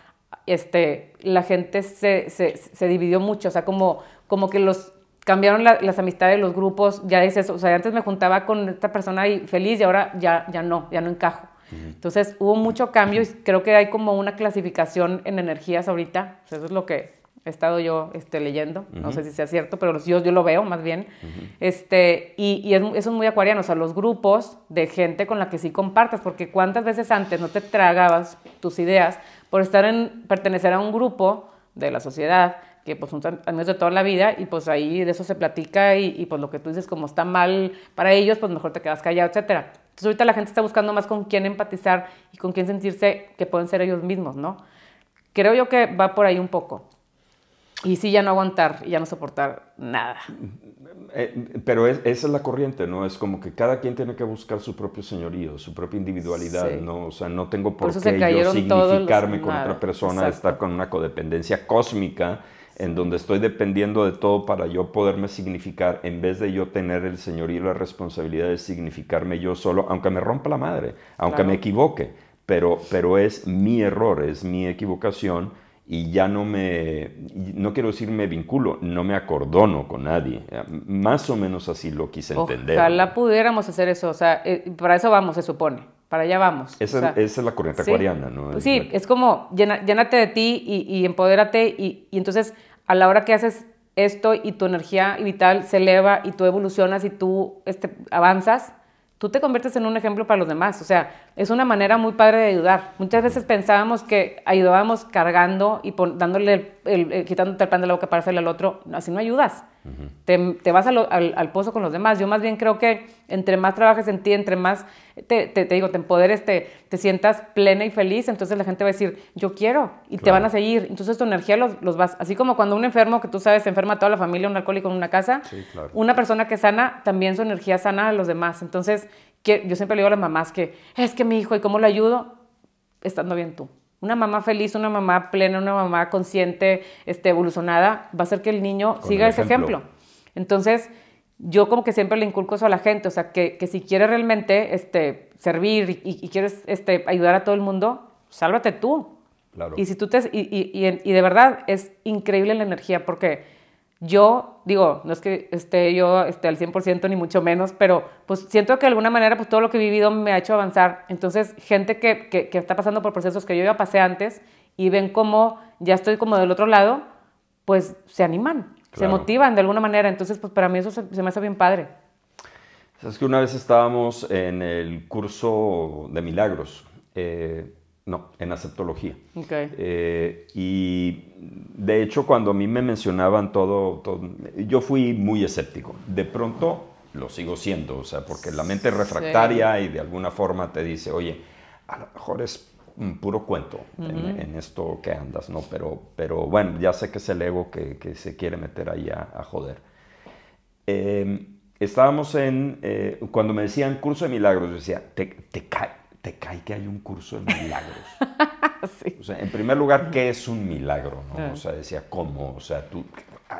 este, la gente se, se, se dividió mucho, o sea, como, como que los cambiaron las amistades, los grupos, ya es eso, o sea, antes me juntaba con esta persona y feliz y ahora ya, ya no, ya no encajo. Entonces hubo mucho cambio y creo que hay como una clasificación en energías ahorita, eso es lo que he estado yo este, leyendo, no sé si sea cierto, pero yo, yo lo veo más bien, este, y, y eso es muy acuariano, o sea, los grupos de gente con la que sí compartas, porque cuántas veces antes no te tragabas tus ideas por estar en, pertenecer a un grupo de la sociedad que pues son amigos de toda la vida y pues ahí de eso se platica y, pues lo que tú dices como está mal para ellos, pues mejor te quedas callado, etcétera. Entonces ahorita la gente está buscando más con quién empatizar y con quién sentirse que pueden ser ellos mismos, ¿no? Creo yo que va por ahí un poco. Y sí, ya no aguantar y ya no soportar nada. Eh, pero esa es la corriente, ¿no? Es como que cada quien tiene que buscar su propio señorío, su propia individualidad, ¿no? O sea, no tengo por, qué yo significarme con otra persona, estar con una codependencia cósmica en donde estoy dependiendo de todo para yo poderme significar, en vez de yo tener el Señor y la responsabilidad de significarme yo solo, aunque me rompa la madre, aunque me equivoque, pero, pero es mi error, es mi equivocación y ya no me, no quiero decir me vinculo, no me acordono con nadie. Más o menos así lo quise entender. Ojalá pudiéramos hacer eso, o sea, eh, para eso vamos, se supone, para allá vamos. Esa, es la corriente acuariana, ¿no? Pues sí, es como llénate de ti y, y empodérate y, y, entonces a la hora que haces esto y tu energía vital se eleva y tú evolucionas y tú este, avanzas, tú te conviertes en un ejemplo para los demás. O sea, es una manera muy padre de ayudar. Muchas veces pensábamos que ayudábamos cargando y dándole el, quitándote el pan de la boca para hacerle al otro. Así no ayudas. te, vas al, pozo con los demás. Yo más bien creo que entre más trabajes en ti, entre más te, te, digo, te empoderes, te, te, sientas plena y feliz, entonces la gente va a decir, yo quiero, y te van a seguir. Entonces tu energía los, los, vas, así como cuando un enfermo, que tú sabes, se enferma toda la familia, un alcohólico en una casa, una persona que sana, también su energía sana a los demás. Entonces, que, yo siempre le digo a las mamás que, es que mi hijo, ¿y cómo lo ayudo? Estando bien tú. Una mamá feliz, una mamá plena, una mamá consciente, este, evolucionada, va a hacer que el niño siga ese ejemplo. Entonces, yo como que siempre le inculco eso a la gente, o sea, que, que si quieres realmente este, servir y, quieres este, ayudar a todo el mundo, sálvate tú. Claro. Y, si tú te, y, y, y, de verdad es increíble la energía porque yo digo, no es que esté yo esté al 100% ni mucho menos, pero pues siento que de alguna manera pues todo lo que he vivido me ha hecho avanzar. Entonces, gente que, que, está pasando por procesos que yo ya pasé antes y ven cómo ya estoy como del otro lado, pues se animan, se motivan de alguna manera. Entonces, pues para mí eso se, me hace bien padre. Es que una vez estábamos en el curso de milagros. Eh, no, en aceptología. Eh, y de hecho, cuando a mí me mencionaban todo, yo fui muy escéptico. De pronto lo sigo siendo, o sea, porque la mente es refractaria y de alguna forma te dice, oye, a lo mejor es un puro cuento en, esto que andas, ¿no? Pero, pero bueno, ya sé que es el ego que, se quiere meter ahí a, joder. Em, estábamos en, eh, cuando me decían curso de milagros, decía, te, te cae te cae que hay un curso de milagros. O sea, en primer lugar, ¿qué es un milagro? O sea, decía, ¿cómo? O sea, tú,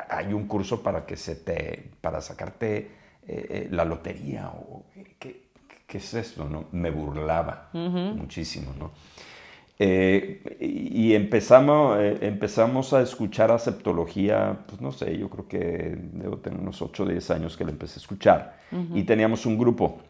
hay un curso para que se te, para sacarte eh, eh, la lotería, o ¿qué, ¿qué, es esto? ¿no? Me burlaba muchísimo, ¿no? Eh, y empezamos, empezamos a escuchar aceptología, pues no sé, yo creo que debo tener unos 8 o 10 años que le empecé a escuchar. Y teníamos un grupo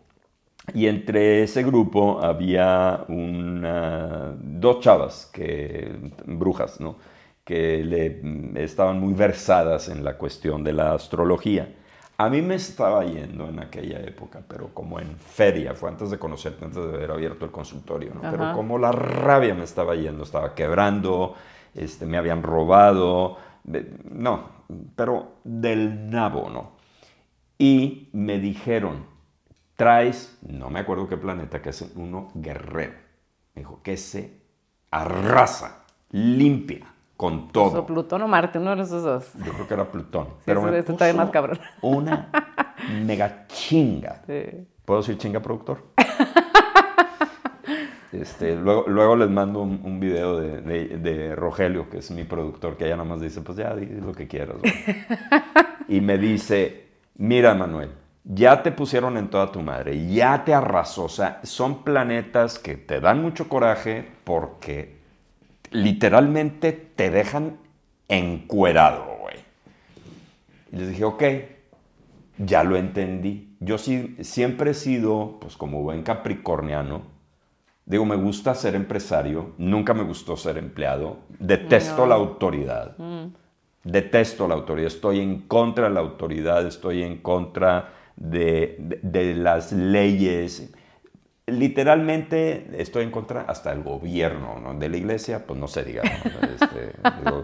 y entre ese grupo había una, dos chavas, que, brujas, ¿no? que le, estaban muy versadas en la cuestión de la astrología. A mí me estaba yendo en aquella época, pero como en feria, fue antes de conocerte, antes de haber abierto el consultorio, ¿no? pero como la rabia me estaba yendo, estaba quebrando, este, me habían robado, no, pero del nabo, ¿no? Y me dijeron, traes, no me acuerdo qué planeta, que es uno guerrero. Me dijo que se arrasa, limpia, con todo. Plutón o Marte, uno de esos dos. Yo creo que era Plutón. pero me puso más cabrón. Una mega chinga. ¿Puedo decir chinga, productor? Este, luego, luego les mando un, video de, Rogelio, que es mi productor, que ella nada más dice, pues ya, di lo que quieras. y me dice, mira, Manuel, ya te pusieron en toda tu madre, ya te arrasó. O sea, son planetas que te dan mucho coraje porque literalmente te dejan encuerado, güey. Y les dije, ok, ya lo entendí. Yo sí, siempre he sido, pues como buen capricorniano, digo, me gusta ser empresario, nunca me gustó ser empleado, detesto la autoridad. Mm. Detesto la autoridad, estoy en contra de la autoridad, estoy en contra de, las leyes. Literalmente estoy en contra hasta del gobierno, ¿no? De la iglesia, pues no sé, digamos. Este,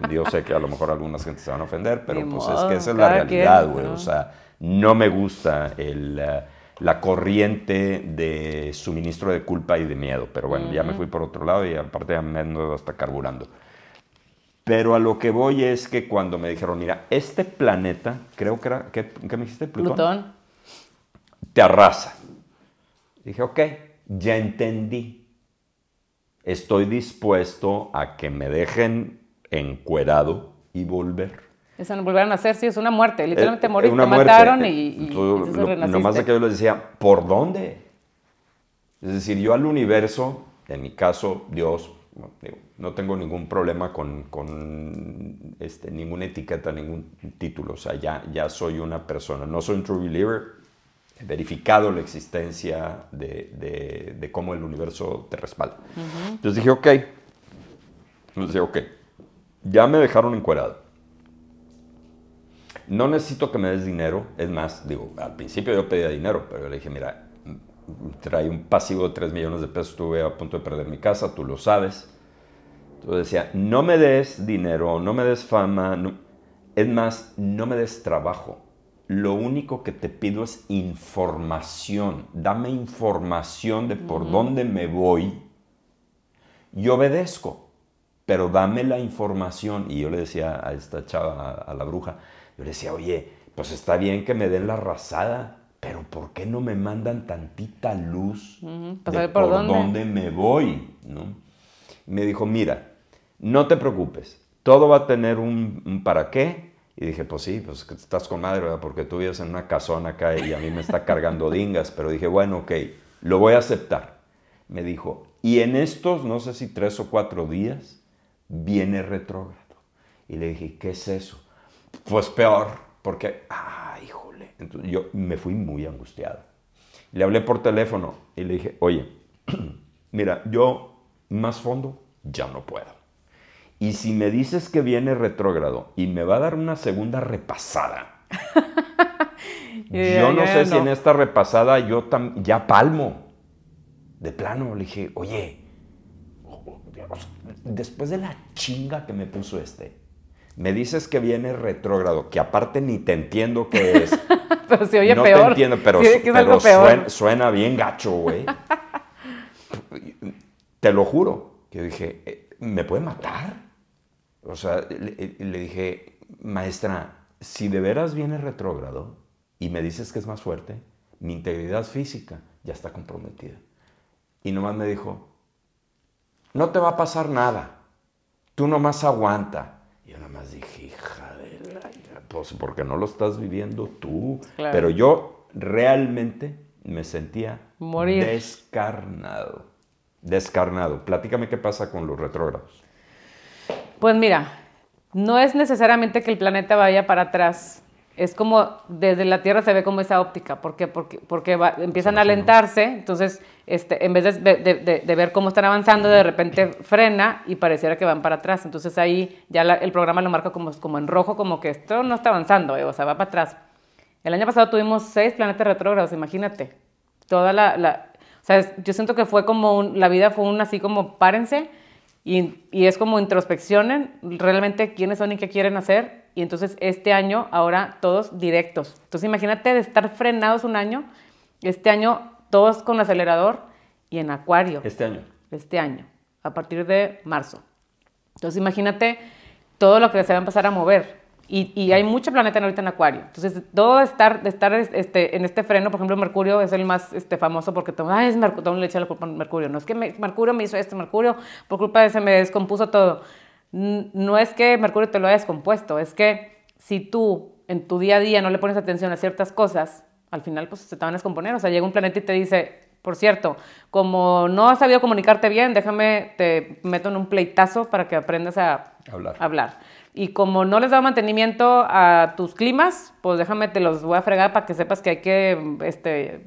yo sé que a lo mejor algunas gente se van a ofender, pero pues es que esa es la realidad, güey. O sea, no me gusta el, eh, la corriente de suministro de culpa y de miedo. Pero bueno, ya me fui por otro lado y aparte ya me ando hasta carburando. Pero a lo que voy es que cuando me dijeron, mira, este planeta, creo que era, ¿qué, me dijiste? Plutón. Plutón te arrasa. Dije, ok, ya entendí. Estoy dispuesto a que me dejen encuerado y volver. Eso no volver a nacer, sí, es una muerte. Literalmente Eh, una te muerte. mataron Eh, y, y entonces lo- nomás de que yo les decía, ¿por dónde? Es decir, yo al universo, en mi caso, Dios, digo, no tengo ningún problema con, con, este, ninguna etiqueta, ningún título. O sea, ya, ya soy una persona. No soy un true believer. Verificado la existencia de, de- de cómo el universo te respalda. Entonces dije, ok. Entonces dije, ok. Ya me dejaron encuerado. No necesito que me des dinero. Es más, digo, al principio yo pedía dinero, pero yo le dije, mira, trae un pasivo de 3 millones de pesos, estuve a punto de perder mi casa, tú lo sabes. Entonces decía, no me des dinero, no me des fama, no- es más, no me des trabajo. Lo único que te pido es información. Dame información de por dónde me voy. Yo obedezco, pero dame la información. Y yo le decía a esta chava, a, la bruja, yo le decía, oye, pues está bien que me den la rasada, pero ¿por qué no me mandan tantita luz Ujú, de por por dónde. dónde me voy? ¿no? Me dijo, mira, no te preocupes, todo va a tener un, un para qué. Y dije, pues sí, pues estás con madre, ¿verdad? Porque tú vives en una casona acá y a mí me está cargando dingas. Pero dije, bueno, ok, lo voy a aceptar. Me dijo, y en estos, no sé si tres o cuatro días, viene retrógrado. Y le dije, ¿qué es eso? Pues peor, porque, ah, híjole. Entonces yo me fui muy angustiado. Le hablé por teléfono y le dije, oye, mira, yo más fondo ya no puedo. Y si me dices que viene retrógrado y me va a dar una segunda repasada, yo no sé si en esta repasada yo tam- ya palmo. De plano, le dije, oye, después de la chinga que me puso este, me dices que viene retrógrado, que aparte ni te entiendo qué es. Pero se oye no peor. te entiendo, pero, Sí, pero. Suena, suena bien gacho, güey. te lo juro. Que dije, eh, ¿me puede matar? O sea, le, le dije, maestra, si de veras viene retrógrado y me dices que es más fuerte, mi integridad física ya está comprometida. Y nomás me dijo, no te va a pasar nada. Tú nomás aguanta. Y yo nomás dije, hija de la... Pues porque no lo estás viviendo tú. Claro. Pero yo realmente me sentía Morir. descarnado. Descarnado. Platícame qué pasa con los retrógrados. Pues mira, no es necesariamente que el planeta vaya para atrás. Es como desde la Tierra se ve como esa óptica. ¿Por qué? Porque, porque va- empiezan a alentarse. Entonces, este, en vez de, de- de- de ver cómo están avanzando, de repente frena y pareciera que van para atrás. Entonces ahí ya la- el programa lo marca como, como en rojo, como que esto no está avanzando, eh, o sea, va para atrás. El año pasado tuvimos seis planetas retrógrados, imagínate. Toda la, la- o sea, yo siento que fue como un- la vida fue un así como párense y, y es como introspeccionen realmente quiénes son y qué quieren hacer. Y entonces este año, ahora todos directos. Entonces imagínate de estar frenados un año, este año todos con acelerador y en acuario Este año. este año, a partir de marzo. Entonces imagínate todo lo que se va a empezar a mover. Y, y hay mucho planeta ahorita en Acuario. Entonces, todo estar, estar este, en este freno, por ejemplo, Mercurio es el más este, famoso porque todo, Ay, es Mercurio, todo le echa la culpa a Mercurio. No es que me- Mercurio me hizo esto, Mercurio, por culpa de ese me descompuso todo. No es que Mercurio te lo haya descompuesto, es que si tú en tu día a día no le pones atención a ciertas cosas, al final pues se te van a descomponer. O sea, llega un planeta y te dice, por cierto, como no has sabido comunicarte bien, déjame, te meto en un pleitazo para que aprendas a Hablar. hablar. Y como no les da mantenimiento a tus climas, pues déjame, te los voy a fregar para que sepas que hay que, este,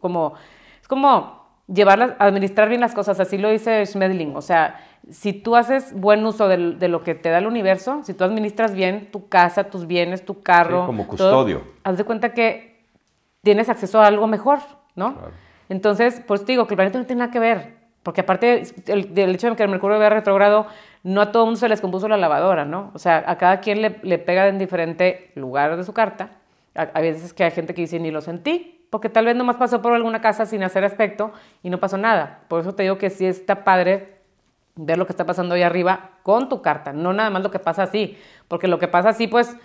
como, es como llevarlas, administrar bien las cosas, así lo dice Schmedling. O sea, si tú haces buen uso de, lo que te da el universo, si tú administras bien tu casa, tus bienes, tu carro, Sí, como todo, custodio. haz de cuenta que tienes acceso a algo mejor, ¿no? Claro. Entonces, pues te digo que el planeta no tiene nada que ver, porque aparte el, del hecho de que el Mercurio vaya retrogrado, no a todo mundo se les compuso la lavadora, ¿no? O sea, a cada quien le, le pega en diferente lugar de su carta. A veces que hay gente que dice, ni lo sentí, porque tal vez nomás pasó por alguna casa sin hacer aspecto y no pasó nada. Por eso te digo que sí está padre ver lo que está pasando ahí arriba con tu carta, no nada más lo que pasa así, porque lo que pasa así, pues,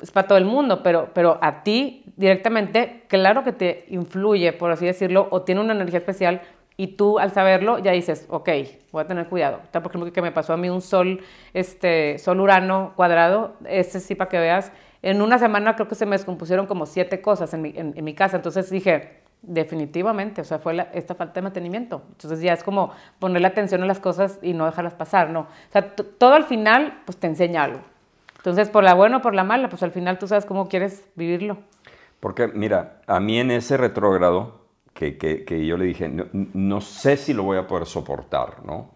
es para todo el mundo, pero, pero a ti directamente, claro que te influye, por así decirlo, o tiene una energía especial Y tú al saberlo ya dices, ok, voy a tener cuidado. Ejemplo, que me pasó a mí un sol, este, sol urano cuadrado, este sí para que veas, en una semana creo que se me descompusieron como siete cosas en mi, en, mi casa. Entonces dije, definitivamente, o sea, fue esta falta de mantenimiento. Entonces ya es como ponerle atención a las cosas y no dejarlas pasar, ¿no? O sea, todo al final, pues te enseña algo. Entonces, por la buena o por la mala, pues al final tú sabes cómo quieres vivirlo. Porque, mira, a mí en ese retrógrado, que, yo le dije, no, sé si lo voy a poder soportar, ¿no?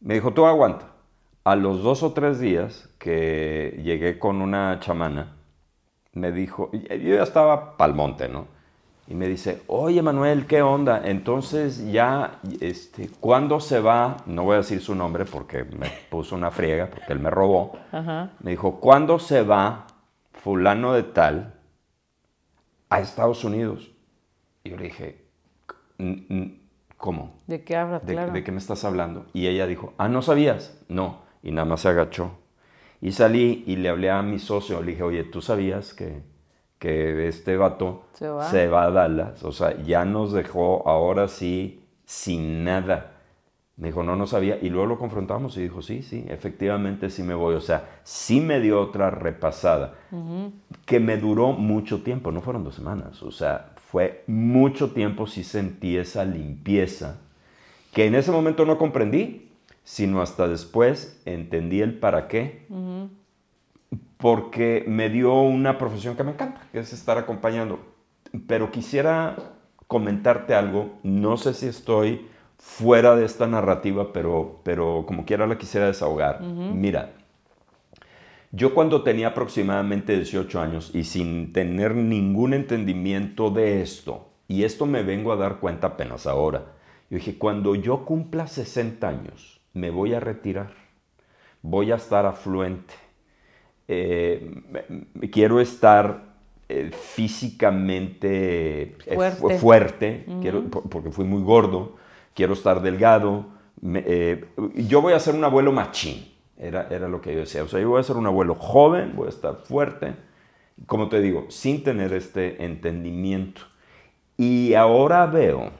Me dijo, tú aguanta. A los dos o tres días que llegué con una chamana, me dijo, yo ya estaba pal monte, ¿no? Y me dice, oye Manuel, ¿qué onda? Entonces ya, este, ¿cuándo se va? No voy a decir su nombre porque me puso una friega, porque él me robó. Me dijo, ¿cuándo se va fulano de tal a Estados Unidos? Y yo le dije, ¿cómo? ¿De qué hablas? De, ¿De qué me estás hablando? Y ella dijo, ah, ¿no sabías? No. Y nada más se agachó. Y salí y le hablé a mi socio. Le dije, oye, ¿tú sabías que, que este vato se va. se va a Dallas? O sea, ya nos dejó ahora sí sin nada. Me dijo, no, no sabía. Y luego lo confrontamos y dijo, sí, sí, efectivamente sí me voy. O sea, sí me dio otra repasada, que me duró mucho tiempo, no fueron dos semanas. O sea, fue mucho tiempo sí sentí esa limpieza, que en ese momento no comprendí, sino hasta después entendí el para qué. Porque me dio una profesión que me encanta, que es estar acompañando. Pero quisiera comentarte algo, no sé si estoy fuera de esta narrativa, pero, pero como quiera la quisiera desahogar. Mira, yo cuando tenía aproximadamente 18 años y sin tener ningún entendimiento de esto, y esto me vengo a dar cuenta apenas ahora, yo dije, cuando yo cumpla 60 años, me voy a retirar, voy a estar afluente, eh, quiero estar eh, físicamente eh, fuerte, quiero, porque fui muy gordo, quiero estar delgado, yo voy a ser un abuelo machín, era, era lo que yo decía. O sea, yo voy a ser un abuelo joven, voy a estar fuerte, como te digo, sin tener este entendimiento. Y ahora veo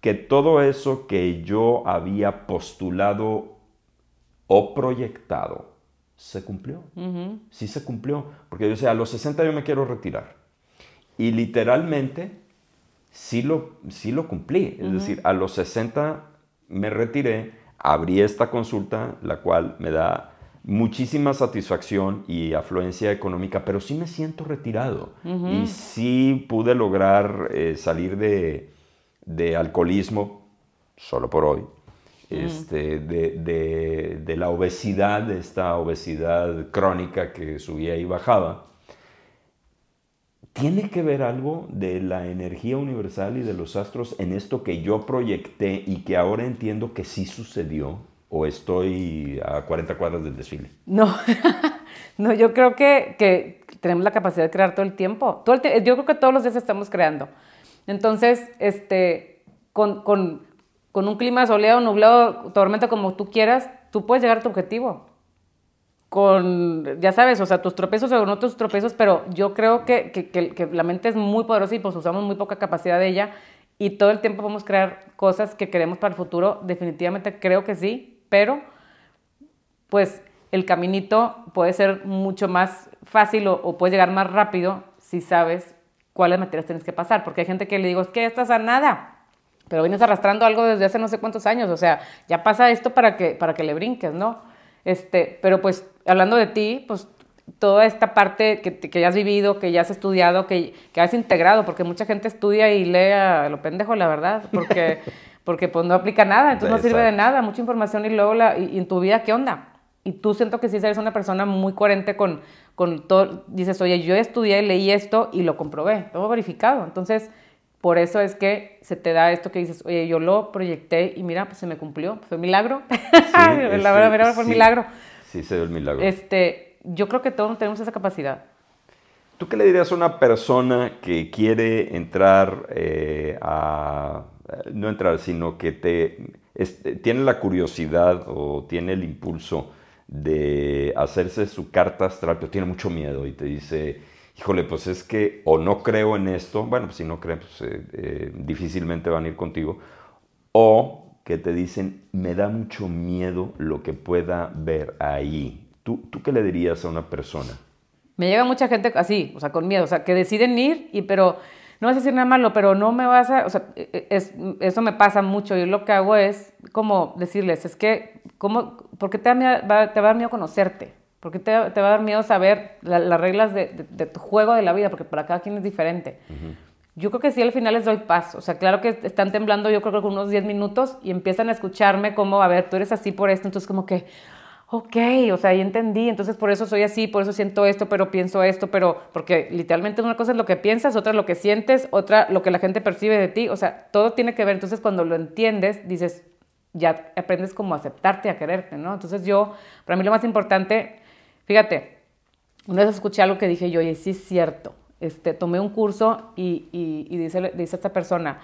que todo eso que yo había postulado o proyectado se cumplió. Sí se cumplió. Porque yo decía, a los 60 yo me quiero retirar. Y literalmente sí lo, sí lo cumplí. Es decir, a los 60 me retiré, abrí esta consulta, la cual me da muchísima satisfacción y afluencia económica, pero sí me siento retirado. Y sí pude lograr eh, salir de, de, alcoholismo, solo por hoy, este, de, de, la obesidad, de esta obesidad crónica que subía y bajaba ¿Tiene que ver algo de la energía universal y de los astros en esto que yo proyecté y que ahora entiendo que sí sucedió? ¿O estoy a 40 cuadras del desfile? No, no yo creo que, que, tenemos la capacidad de crear todo el tiempo. Todo el yo creo que todos los días estamos creando. Entonces, este, con, con, con un clima soleado, nublado, tormenta, como tú quieras, tú puedes llegar a tu objetivo con, ya sabes, o sea, tus tropezos o no tus tropezos, pero yo creo que, que, que, la mente es muy poderosa y pues usamos muy poca capacidad de ella y todo el tiempo podemos crear cosas que queremos para el futuro, definitivamente creo que sí, pero pues el caminito puede ser mucho más fácil o, puede llegar más rápido si sabes cuáles materias tienes que pasar, porque hay gente que le digo, es que estás a nada, pero vienes arrastrando algo desde hace no sé cuántos años, o sea, ya pasa esto para que, para que le brinques, ¿no? Este, pero pues hablando de ti, pues toda esta parte que, que ya has vivido, que ya has estudiado, que, que, has integrado, porque mucha gente estudia y lee a lo pendejo, la verdad, porque, porque pues no aplica nada, entonces no sirve de nada, mucha información y luego la, y, en tu vida, ¿qué onda? Y tú siento que sí eres una persona muy coherente con, con todo, dices, oye, yo estudié, leí esto y lo comprobé, todo verificado, entonces por eso es que se te da esto que dices, oye, yo lo proyecté y mira, pues se me cumplió, fue milagro. la verdad, fue milagro. Sí, se dio el milagro. Este, yo creo que todos tenemos esa capacidad. ¿Tú qué le dirías a una persona que quiere entrar eh, a, no entrar, sino que te, tiene la curiosidad o tiene el impulso de hacerse su carta astral, pero tiene mucho miedo y te dice, híjole, pues es que o no creo en esto, bueno, pues si no creen, pues eh, eh, difícilmente van a ir contigo, o que te dicen, me da mucho miedo lo que pueda ver ahí. ¿Tú, ¿Tú qué le dirías a una persona? Me llega mucha gente así, o sea, con miedo, o sea, que deciden ir y pero no vas a decir nada malo, pero no me vas a, o sea, e, e, es, eso me pasa mucho. Yo lo que hago es como decirles, es que, ¿cómo, ¿por qué te, va, te va a dar miedo conocerte? ¿Por qué te, te va a dar miedo saber las reglas de, de, tu juego de la vida? Porque para cada quien es diferente. Yo creo que sí, al final les doy paz. O sea, claro que están temblando, yo creo que unos 10 minutos y empiezan a escucharme como, a ver, tú eres así por esto. Entonces, como que, ok, o sea, ahí entendí, entonces por eso soy así, por eso siento esto, pero pienso esto, pero porque literalmente una cosa es lo que piensas, otra lo que sientes, otra lo que la gente percibe de ti, o sea, todo tiene que ver, entonces cuando lo entiendes, dices, ya aprendes como a aceptarte, a quererte, ¿no? Entonces yo, para mí lo más importante, fíjate, una vez escuché algo que dije yo, y sí es cierto, este, tomé un curso y, y, dice, dice esta persona,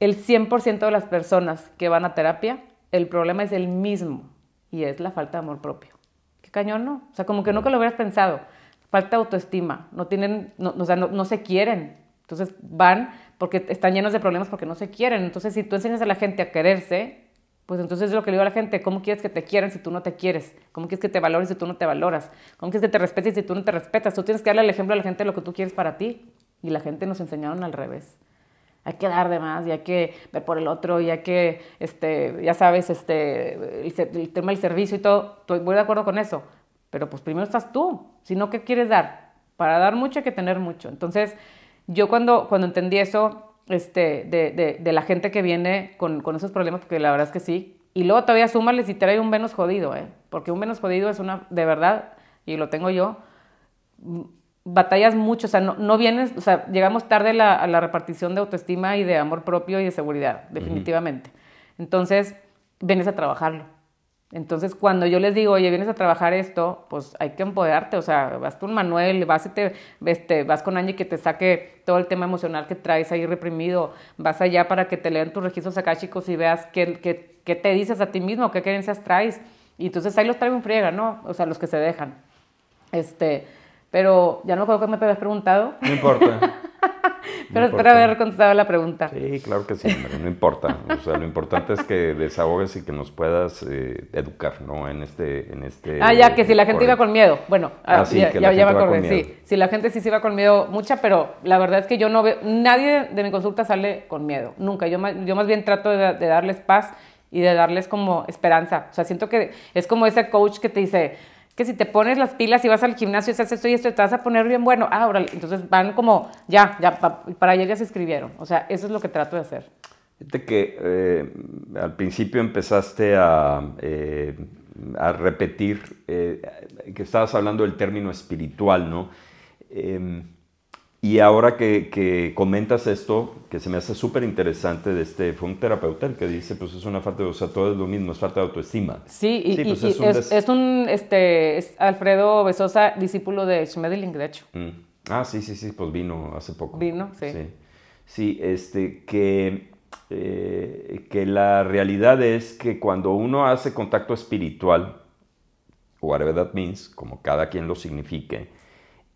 el 100% de las personas que van a terapia, el problema es el mismo, y es la falta de amor propio. Qué cañón, ¿no? O sea, como que nunca lo hubieras pensado. Falta de autoestima, no tienen, no, o sea, no, se quieren. Entonces van porque están llenos de problemas porque no se quieren. Entonces, si tú enseñas a la gente a quererse, pues entonces es lo que le digo a la gente, ¿cómo quieres que te quieran si tú no te quieres? ¿Cómo quieres que te valoren si tú no te valoras? ¿Cómo quieres que te respeten si tú no te respetas? Tú tienes que darle el ejemplo a la gente de lo que tú quieres para ti. Y la gente nos enseñaron al revés hay que dar de más y hay que ver por el otro y hay que, este, ya sabes, este, el, tema del servicio y todo, estoy voy de acuerdo con eso, pero pues primero estás tú, si no, ¿qué quieres dar? Para dar mucho hay que tener mucho. Entonces, yo cuando, cuando entendí eso este, de, de, de la gente que viene con, con, esos problemas, porque la verdad es que sí, y luego todavía súmale si trae un menos jodido, ¿eh? porque un menos jodido es una, de verdad, y lo tengo yo, batallas mucho, o sea, no, no vienes, o sea, llegamos tarde a la repartición de autoestima y de amor propio y de seguridad, definitivamente. Entonces, vienes a trabajarlo. Entonces, cuando yo les digo, oye, vienes a trabajar esto, pues hay que empoderarte, o sea, vas con Manuel, vas, y te, este, vas con Angie que te saque todo el tema emocional que traes ahí reprimido, vas allá para que te lean tus registros acá, chicos, y veas qué, qué, qué te dices a ti mismo, qué creencias traes, y entonces ahí los traigo en friega, ¿no? O sea, los que se dejan. Este, pero ya no me acuerdo que me habías preguntado. No importa. Pero espero haber contestado la pregunta. Sí, claro que sí, no importa. O sea, lo importante es que desahogues y que nos puedas eh, educar, ¿no? En este, en este... Ah, ya, que si la gente iba con miedo. Bueno, ah, ah ya, ya, me acordé, sí. Si la gente sí se iba con miedo, mucha, pero la verdad es que yo no veo... Nadie de mi consulta sale con miedo, nunca. Yo más, yo más bien trato de, de darles paz y de darles como esperanza. O sea, siento que es como ese coach que te dice que si te pones las pilas y vas al gimnasio y haces esto y esto, te vas a poner bien bueno. Ah, ahora, entonces van como, ya, ya, para ayer ya se escribieron. O sea, eso es lo que trato de hacer. Fíjate que eh, al principio empezaste a, eh, a repetir eh, que estabas hablando del término espiritual, ¿no? Y ahora que, comentas esto, que se me hace súper interesante, de este, fue un terapeuta el que dice, pues es una falta de, o sea, todo es lo mismo, es falta de autoestima. Sí, y, pues es, un este, es Alfredo Besosa, discípulo de Schmedling, de hecho. Mm. Ah, sí, sí, sí, pues vino hace poco. Vino, sí. Sí, este, que, eh, que la realidad es que cuando uno hace contacto espiritual, whatever that means, como cada quien lo signifique,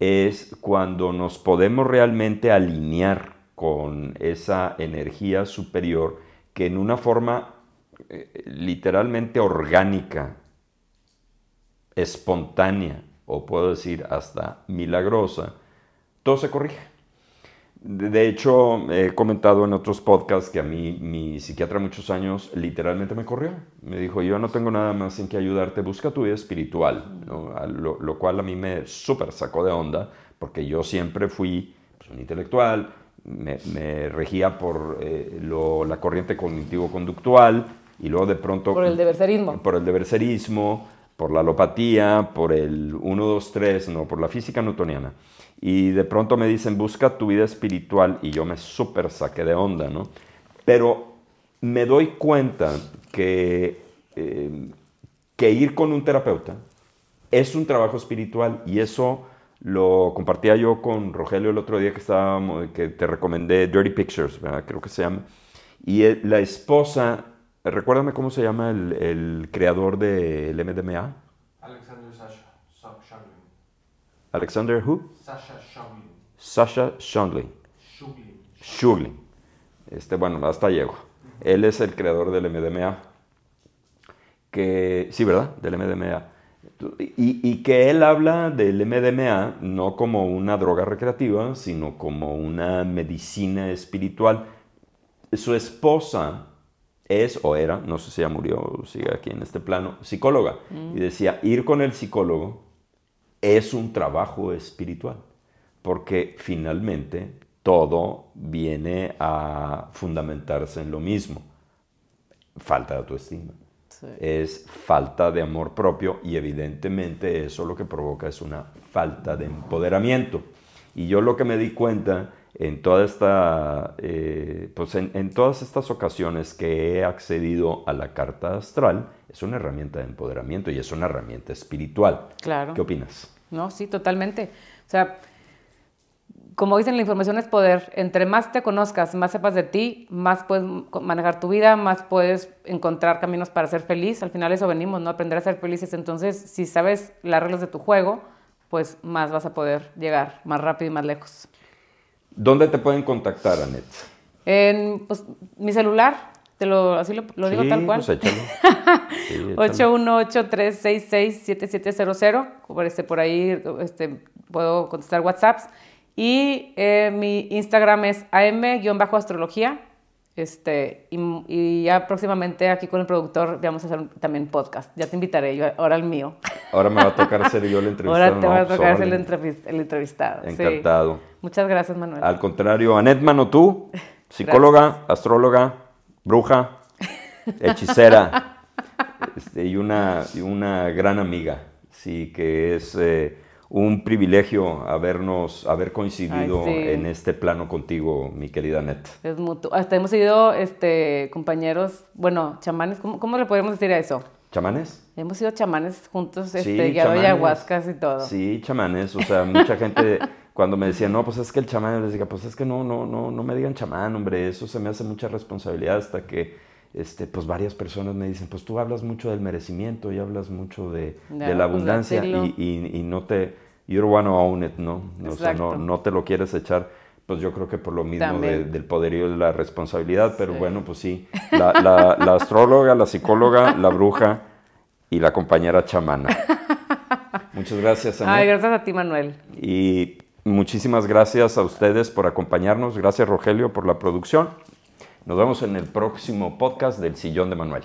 es cuando nos podemos realmente alinear con esa energía superior que en una forma eh, literalmente orgánica, espontánea, o puedo decir hasta milagrosa, todo se corrige. De hecho, he comentado en otros podcasts que a mí mi psiquiatra muchos años literalmente me corrió. Me dijo, yo no tengo nada más en que ayudarte, busca tu vida espiritual, lo, cual a mí me súper sacó de onda, porque yo siempre fui pues, un intelectual, me, regía por eh, la corriente cognitivo-conductual y luego de pronto... Por el debercerismo. Por el debercerismo, por la alopatía, por el 1, 2, 3, no, por la física newtoniana y de pronto me dicen, busca tu vida espiritual y yo me súper saqué de onda, ¿no? Pero me doy cuenta que, eh, que ir con un terapeuta es un trabajo espiritual y eso lo compartía yo con Rogelio el otro día que, estábamos, que te recomendé Dirty Pictures, creo que se llama. Y la esposa, recuérdame cómo se llama el, el creador del MDMA. Alexander who? Sasha Shunglin. Sasha Shunglin. Shuglin. Este, bueno, hasta llego. Él es el creador del MDMA. Que, sí, ¿verdad? Del MDMA. Y, y, que él habla del MDMA no como una droga recreativa, sino como una medicina espiritual. Su esposa es o era, no sé si ya murió o sigue aquí en este plano, psicóloga. Mm. Y decía, ir con el psicólogo es un trabajo espiritual, porque finalmente todo viene a fundamentarse en lo mismo. Falta de autoestima. Es falta de amor propio y evidentemente eso lo que provoca es una falta de empoderamiento. Y yo lo que me di cuenta en, toda esta, eh, pues en, todas estas ocasiones que he accedido a la carta astral, es una herramienta de empoderamiento y es una herramienta espiritual. Claro. ¿Qué opinas? No, sí, totalmente. O sea, como dicen, la información es poder. Entre más te conozcas, más sepas de ti, más puedes manejar tu vida, más puedes encontrar caminos para ser feliz. Al final eso venimos, ¿no? Aprender a ser felices. Entonces, si sabes las reglas de tu juego, pues más vas a poder llegar más rápido y más lejos. ¿Dónde te pueden contactar, Anet? En pues, mi celular, te lo, así lo, digo tal cual. Pues échalo. sí, 818-366-7700. Por, este, por ahí este, puedo contestar WhatsApps. Y eh, mi Instagram es am-astrología. Este, y, ya próximamente aquí con el productor vamos a hacer también podcast. Ya te invitaré, yo, ahora el mío. Ahora me va a tocar ser yo el entrevistado. Ahora te va a tocar ser el, entrevistado. Encantado. Muchas gracias, Manuel. Al contrario, Anet tú, psicóloga, astróloga, bruja, hechicera este, y, una, y una gran amiga. Sí, que es... Eh, un privilegio habernos, haber coincidido en este plano contigo, mi querida Net. Es mutuo. Hasta hemos sido este, compañeros, bueno, chamanes, ¿cómo, ¿cómo, le podemos decir a eso? ¿Chamanes? Hemos sido chamanes juntos, este, guiado ayahuascas y todo. Sí, chamanes, o sea, mucha gente cuando me decía, no, pues es que el chamán, les decía, pues es que no, no, no, no me digan chamán, hombre, eso se me hace mucha responsabilidad hasta que este, pues varias personas me dicen, pues tú hablas mucho del merecimiento y hablas mucho de, de, la abundancia y, y, y, no te, you don't want to own it, ¿no? O sea, no, no, te lo quieres echar, pues yo creo que por lo mismo del poderío y de la responsabilidad, pero bueno, pues sí, la, la, la, astróloga, la psicóloga, la bruja y la compañera chamana. Muchas gracias, Ay, gracias a ti, Manuel. Y muchísimas gracias a ustedes por acompañarnos, gracias Rogelio por la producción. Nos vemos en el próximo podcast del Sillón de Manuel.